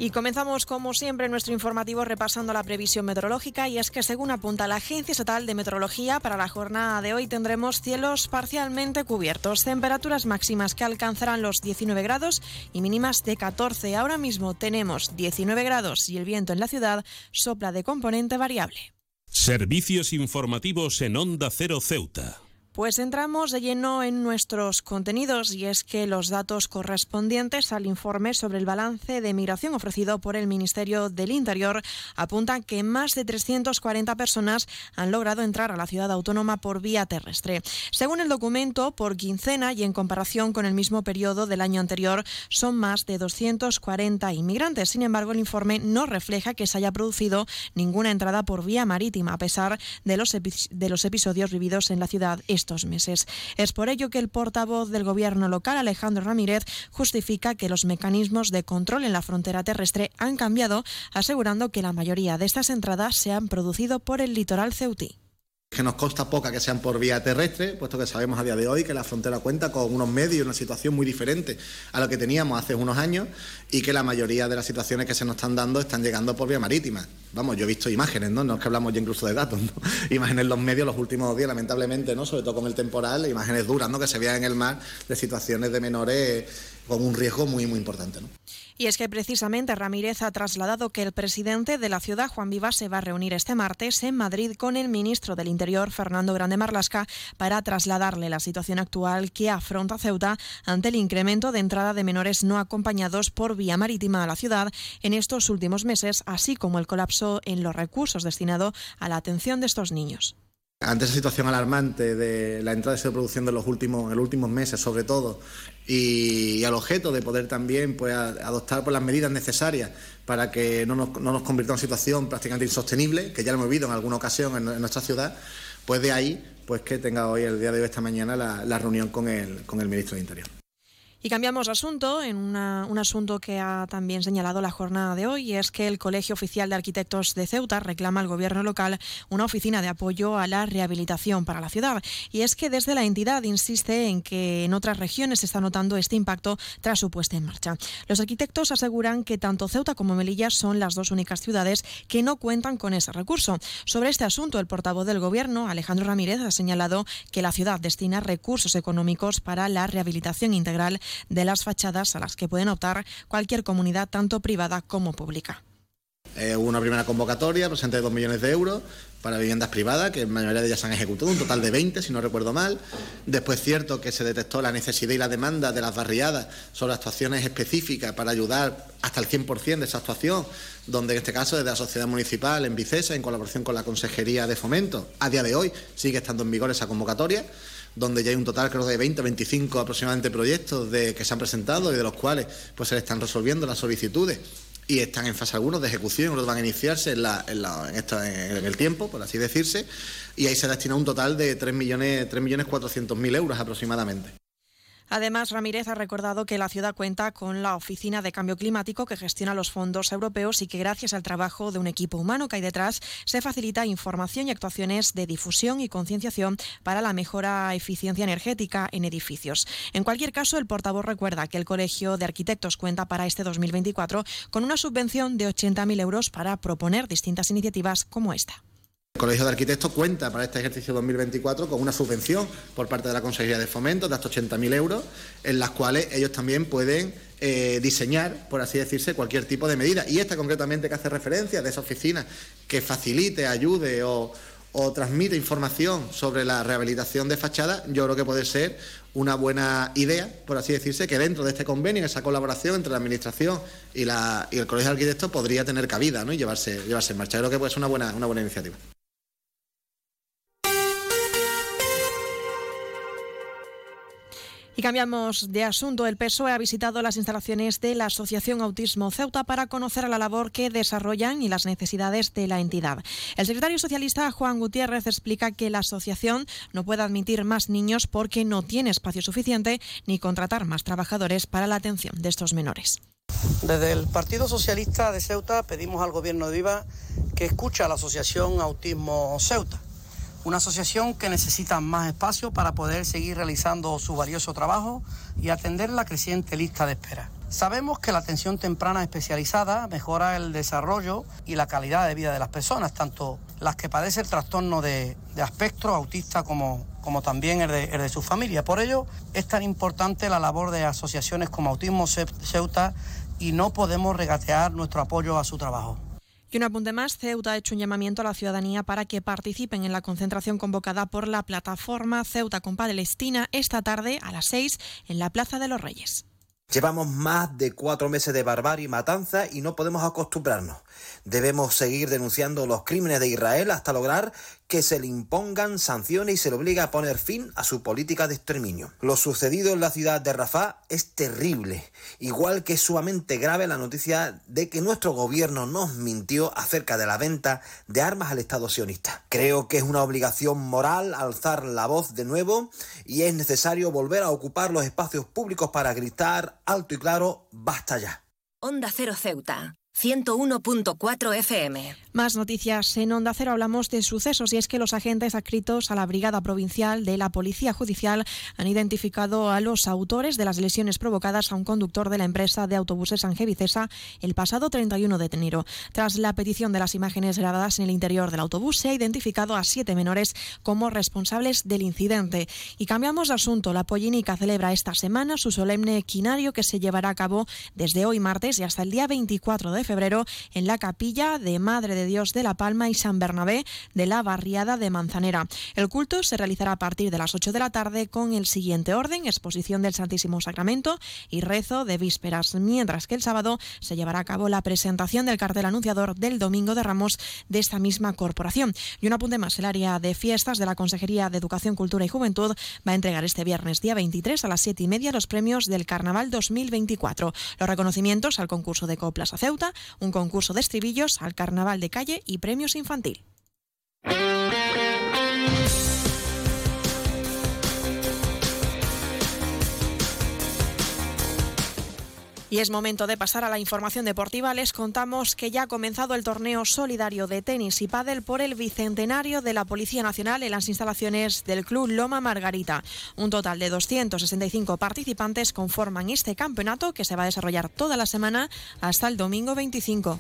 Y comenzamos, como siempre, nuestro informativo repasando la previsión meteorológica. Y es que, según apunta la Agencia Estatal de Meteorología, para la jornada de hoy tendremos cielos parcialmente cubiertos, temperaturas máximas que alcanzarán los 19 grados y mínimas de 14. Ahora mismo tenemos 19 grados y el viento en la ciudad sopla de componente variable. Servicios informativos en Onda Cero Ceuta. Pues entramos de lleno en nuestros contenidos y es que los datos correspondientes al informe sobre el balance de migración ofrecido por el Ministerio del Interior apuntan que más de 340 personas han logrado entrar a la ciudad autónoma por vía terrestre. Según el documento, por quincena y en comparación con el mismo periodo del año anterior, son más de 240 inmigrantes. Sin embargo, el informe no refleja que se haya producido ninguna entrada por vía marítima, a pesar de los, de los episodios vividos en la ciudad meses. Es por ello que el portavoz del Gobierno local, Alejandro Ramírez, justifica que los mecanismos de control en la frontera terrestre han cambiado, asegurando que la mayoría de estas entradas se han producido por el litoral ceutí que nos consta poca que sean por vía terrestre, puesto que sabemos a día de hoy que la frontera cuenta con unos medios una situación muy diferente a lo que teníamos hace unos años y que la mayoría de las situaciones que se nos están dando están llegando por vía marítima. Vamos, yo he visto imágenes, ¿no? No es que hablamos ya incluso de datos, ¿no? Imágenes en los medios los últimos días, lamentablemente, ¿no? Sobre todo con el temporal, imágenes duras, ¿no? Que se vean en el mar de situaciones de menores con un riesgo muy, muy importante, ¿no? Y es que precisamente Ramírez ha trasladado que el presidente de la ciudad, Juan Vivas, se va a reunir este martes en Madrid con el ministro del Interior, Fernando Grande Marlasca, para trasladarle la situación actual que afronta Ceuta ante el incremento de entrada de menores no acompañados por vía marítima a la ciudad en estos últimos meses, así como el colapso en los recursos destinados a la atención de estos niños. Ante esa situación alarmante de la entrada de producción de los últimos, en los últimos meses, sobre todo, y, y, al objeto de poder también pues, adoptar pues, las medidas necesarias para que no nos, no nos en una situación prácticamente insostenible, que ya lo hemos vivido en alguna ocasión en, en, nuestra ciudad, pues de ahí pues que tenga hoy, el día de hoy, esta mañana, la, la reunión con el, con el ministro de Interior. Y cambiamos de asunto en un asunto que ha también señalado la jornada de hoy, es que el Colegio Oficial de Arquitectos de Ceuta reclama al gobierno local una oficina de apoyo a la rehabilitación para la ciudad. Y es que desde la entidad insiste en que en otras regiones se está notando este impacto tras su puesta en marcha. Los arquitectos aseguran que tanto Ceuta como Melilla son las dos únicas ciudades que no cuentan con ese recurso. Sobre este asunto, el portavoz del gobierno, Alejandro Ramírez, ha señalado que la ciudad destina recursos económicos para la rehabilitación integral de las fachadas a las que pueden optar cualquier comunidad, tanto privada como pública. Eh, una primera convocatoria, presente de 2 millones de euros para viviendas privadas, que en mayoría de ellas se han ejecutado, un total de 20, si no recuerdo mal. Después, cierto que se detectó la necesidad y la demanda de las barriadas sobre actuaciones específicas para ayudar hasta el 100% de esa actuación, donde en este caso desde la sociedad municipal en Vicesa, en colaboración con la Consejería de Fomento, a día de hoy sigue estando en vigor esa convocatoria donde ya hay un total creo de 20 25 aproximadamente proyectos de, que se han presentado y de los cuales pues se le están resolviendo las solicitudes y están en fase algunos de ejecución, otros van a iniciarse en, la- en la- en en el tiempo, por así decirse, y ahí se destina un total de 3 millones, 3 millones 400 mil euros aproximadamente. Además, Ramírez ha recordado que la ciudad cuenta con la Oficina de Cambio Climático que gestiona los fondos europeos y que gracias al trabajo de un equipo humano que hay detrás se facilita información y actuaciones de difusión y concienciación para la mejora eficiencia energética en edificios. En cualquier caso, el portavoz recuerda que el Colegio de Arquitectos cuenta para este 2024 con una subvención de 80.000 euros para proponer distintas iniciativas como esta. El Colegio de Arquitectos cuenta para este ejercicio 2024 con una subvención por parte de la Consejería de Fomento de hasta 80.000 euros, en las cuales ellos también pueden eh, diseñar, por así decirse, cualquier tipo de medida. Y esta concretamente que hace referencia de esa oficina que facilite, ayude o, o transmite información sobre la rehabilitación de fachadas, yo creo que puede ser una buena idea, por así decirse, que dentro de este convenio, esa colaboración entre la Administración y, la- y el Colegio de Arquitectos podría tener cabida y llevarse, llevarse en marcha. Creo que puede ser una buena, una buena iniciativa. Y cambiamos de asunto. El PSOE ha visitado las instalaciones de la Asociación Autismo Ceuta para conocer la labor que desarrollan y las necesidades de la entidad. El secretario socialista Juan Gutiérrez explica que la asociación no puede admitir más niños porque no tiene espacio suficiente ni contratar más trabajadores para la atención de estos menores. Desde el Partido Socialista de Ceuta pedimos al Gobierno de Viva que escuche a la Asociación Autismo Ceuta, una asociación que necesita más espacio para poder seguir realizando su valioso trabajo y atender la creciente lista de espera. Sabemos que la atención temprana especializada mejora el desarrollo y la calidad de vida de las personas, tanto las que padecen el trastorno de, de espectro autista como, como también el de, el de su familia. Por ello es tan importante la labor de asociaciones como Autismo Ce- Ceuta y no podemos regatear nuestro apoyo a su trabajo. Y un apunte más, Ceuta ha hecho un llamamiento a la ciudadanía para que participen en la concentración convocada por la plataforma Ceuta con Palestina esta tarde a las 6 en la Plaza de los Reyes. Llevamos más de cuatro meses de barbarie y matanza y no podemos acostumbrarnos. Debemos seguir denunciando los crímenes de Israel hasta lograr que se le impongan sanciones y se le obligue a poner fin a su política de exterminio. Lo sucedido en la ciudad de Rafah es terrible, igual que es sumamente grave la noticia de que nuestro gobierno nos mintió acerca de la venta de armas al Estado sionista. Creo que es una obligación moral alzar la voz de nuevo y es necesario volver a ocupar los espacios públicos para gritar alto y claro, basta ya. Onda Cero Ceuta, 101.4 FM. Más noticias en Onda Cero hablamos de sucesos y es que los agentes adscritos a la Brigada Provincial de la Policía Judicial han identificado a los autores de las lesiones provocadas a un conductor de la empresa de autobuses Ángel Vicesa el pasado 31 de enero. Tras la petición de las imágenes grabadas en el interior del autobús, se ha identificado a siete menores como responsables del incidente. Y cambiamos de asunto. La Pollinica celebra esta semana su solemne equinario que se llevará a cabo desde hoy martes y hasta el día 24 de febrero en la capilla de Madre de Dios de La Palma y San Bernabé de la barriada de Manzanera. El culto se realizará a partir de las 8 de la tarde con el siguiente orden, exposición del Santísimo Sacramento y rezo de vísperas, mientras que el sábado se llevará a cabo la presentación del cartel anunciador del Domingo de Ramos de esta misma corporación. Y un apunte más, el área de fiestas de la Consejería de Educación, Cultura y Juventud va a entregar este viernes día 23 a las 7 y media los premios del Carnaval 2024. Los reconocimientos al concurso de Coplas a Ceuta, un concurso de estribillos al Carnaval de Calle y premios infantil. Y es momento de pasar a la información deportiva. Les contamos que ya ha comenzado el torneo solidario de tenis y pádel por el bicentenario de la Policía Nacional en las instalaciones del Club Loma Margarita. Un total de 265 participantes conforman este campeonato que se va a desarrollar toda la semana hasta el domingo 25.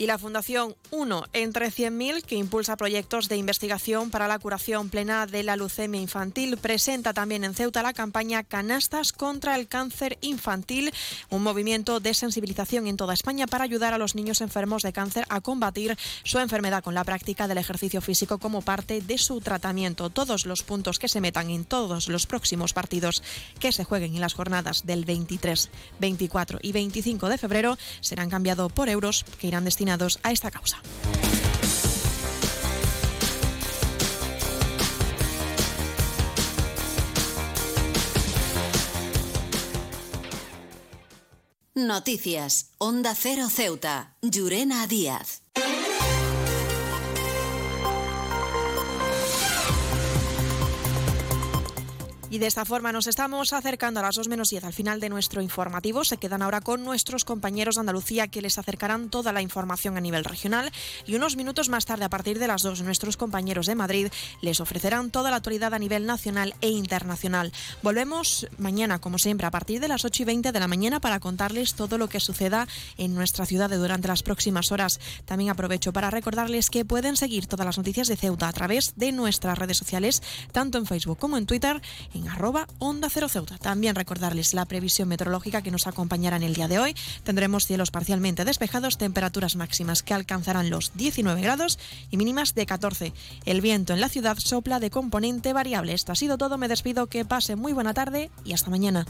Y la Fundación 1 entre 100.000, que impulsa proyectos de investigación para la curación plena de la leucemia infantil, presenta también en Ceuta la campaña Canastas contra el cáncer infantil, un movimiento de sensibilización en toda España para ayudar a los niños enfermos de cáncer a combatir su enfermedad con la práctica del ejercicio físico como parte de su tratamiento. Todos los puntos que se metan en todos los próximos partidos que se jueguen en las jornadas del 23, 24 y 25 de febrero serán cambiados por euros que irán destinados a esta causa. Noticias. Onda Cero Ceuta. Llurena Díaz. Y de esta forma nos estamos acercando a las 2 menos 10 al final de nuestro informativo. Se quedan ahora con nuestros compañeros de Andalucía que les acercarán toda la información a nivel regional. Y unos minutos más tarde, a partir de las 2, nuestros compañeros de Madrid les ofrecerán toda la actualidad a nivel nacional e internacional. Volvemos mañana, como siempre, a partir de las 8 y 20 de la mañana para contarles todo lo que suceda en nuestra ciudad durante las próximas horas. También aprovecho para recordarles que pueden seguir todas las noticias de Ceuta a través de nuestras redes sociales, tanto en Facebook como en Twitter arroba Onda Cero Ceuta. También recordarles la previsión meteorológica que nos acompañará en el día de hoy. Tendremos cielos parcialmente despejados, temperaturas máximas que alcanzarán los 19 grados y mínimas de 14. El viento en la ciudad sopla de componente variable. Esto ha sido todo. Me despido. Que pase muy buena tarde y hasta mañana.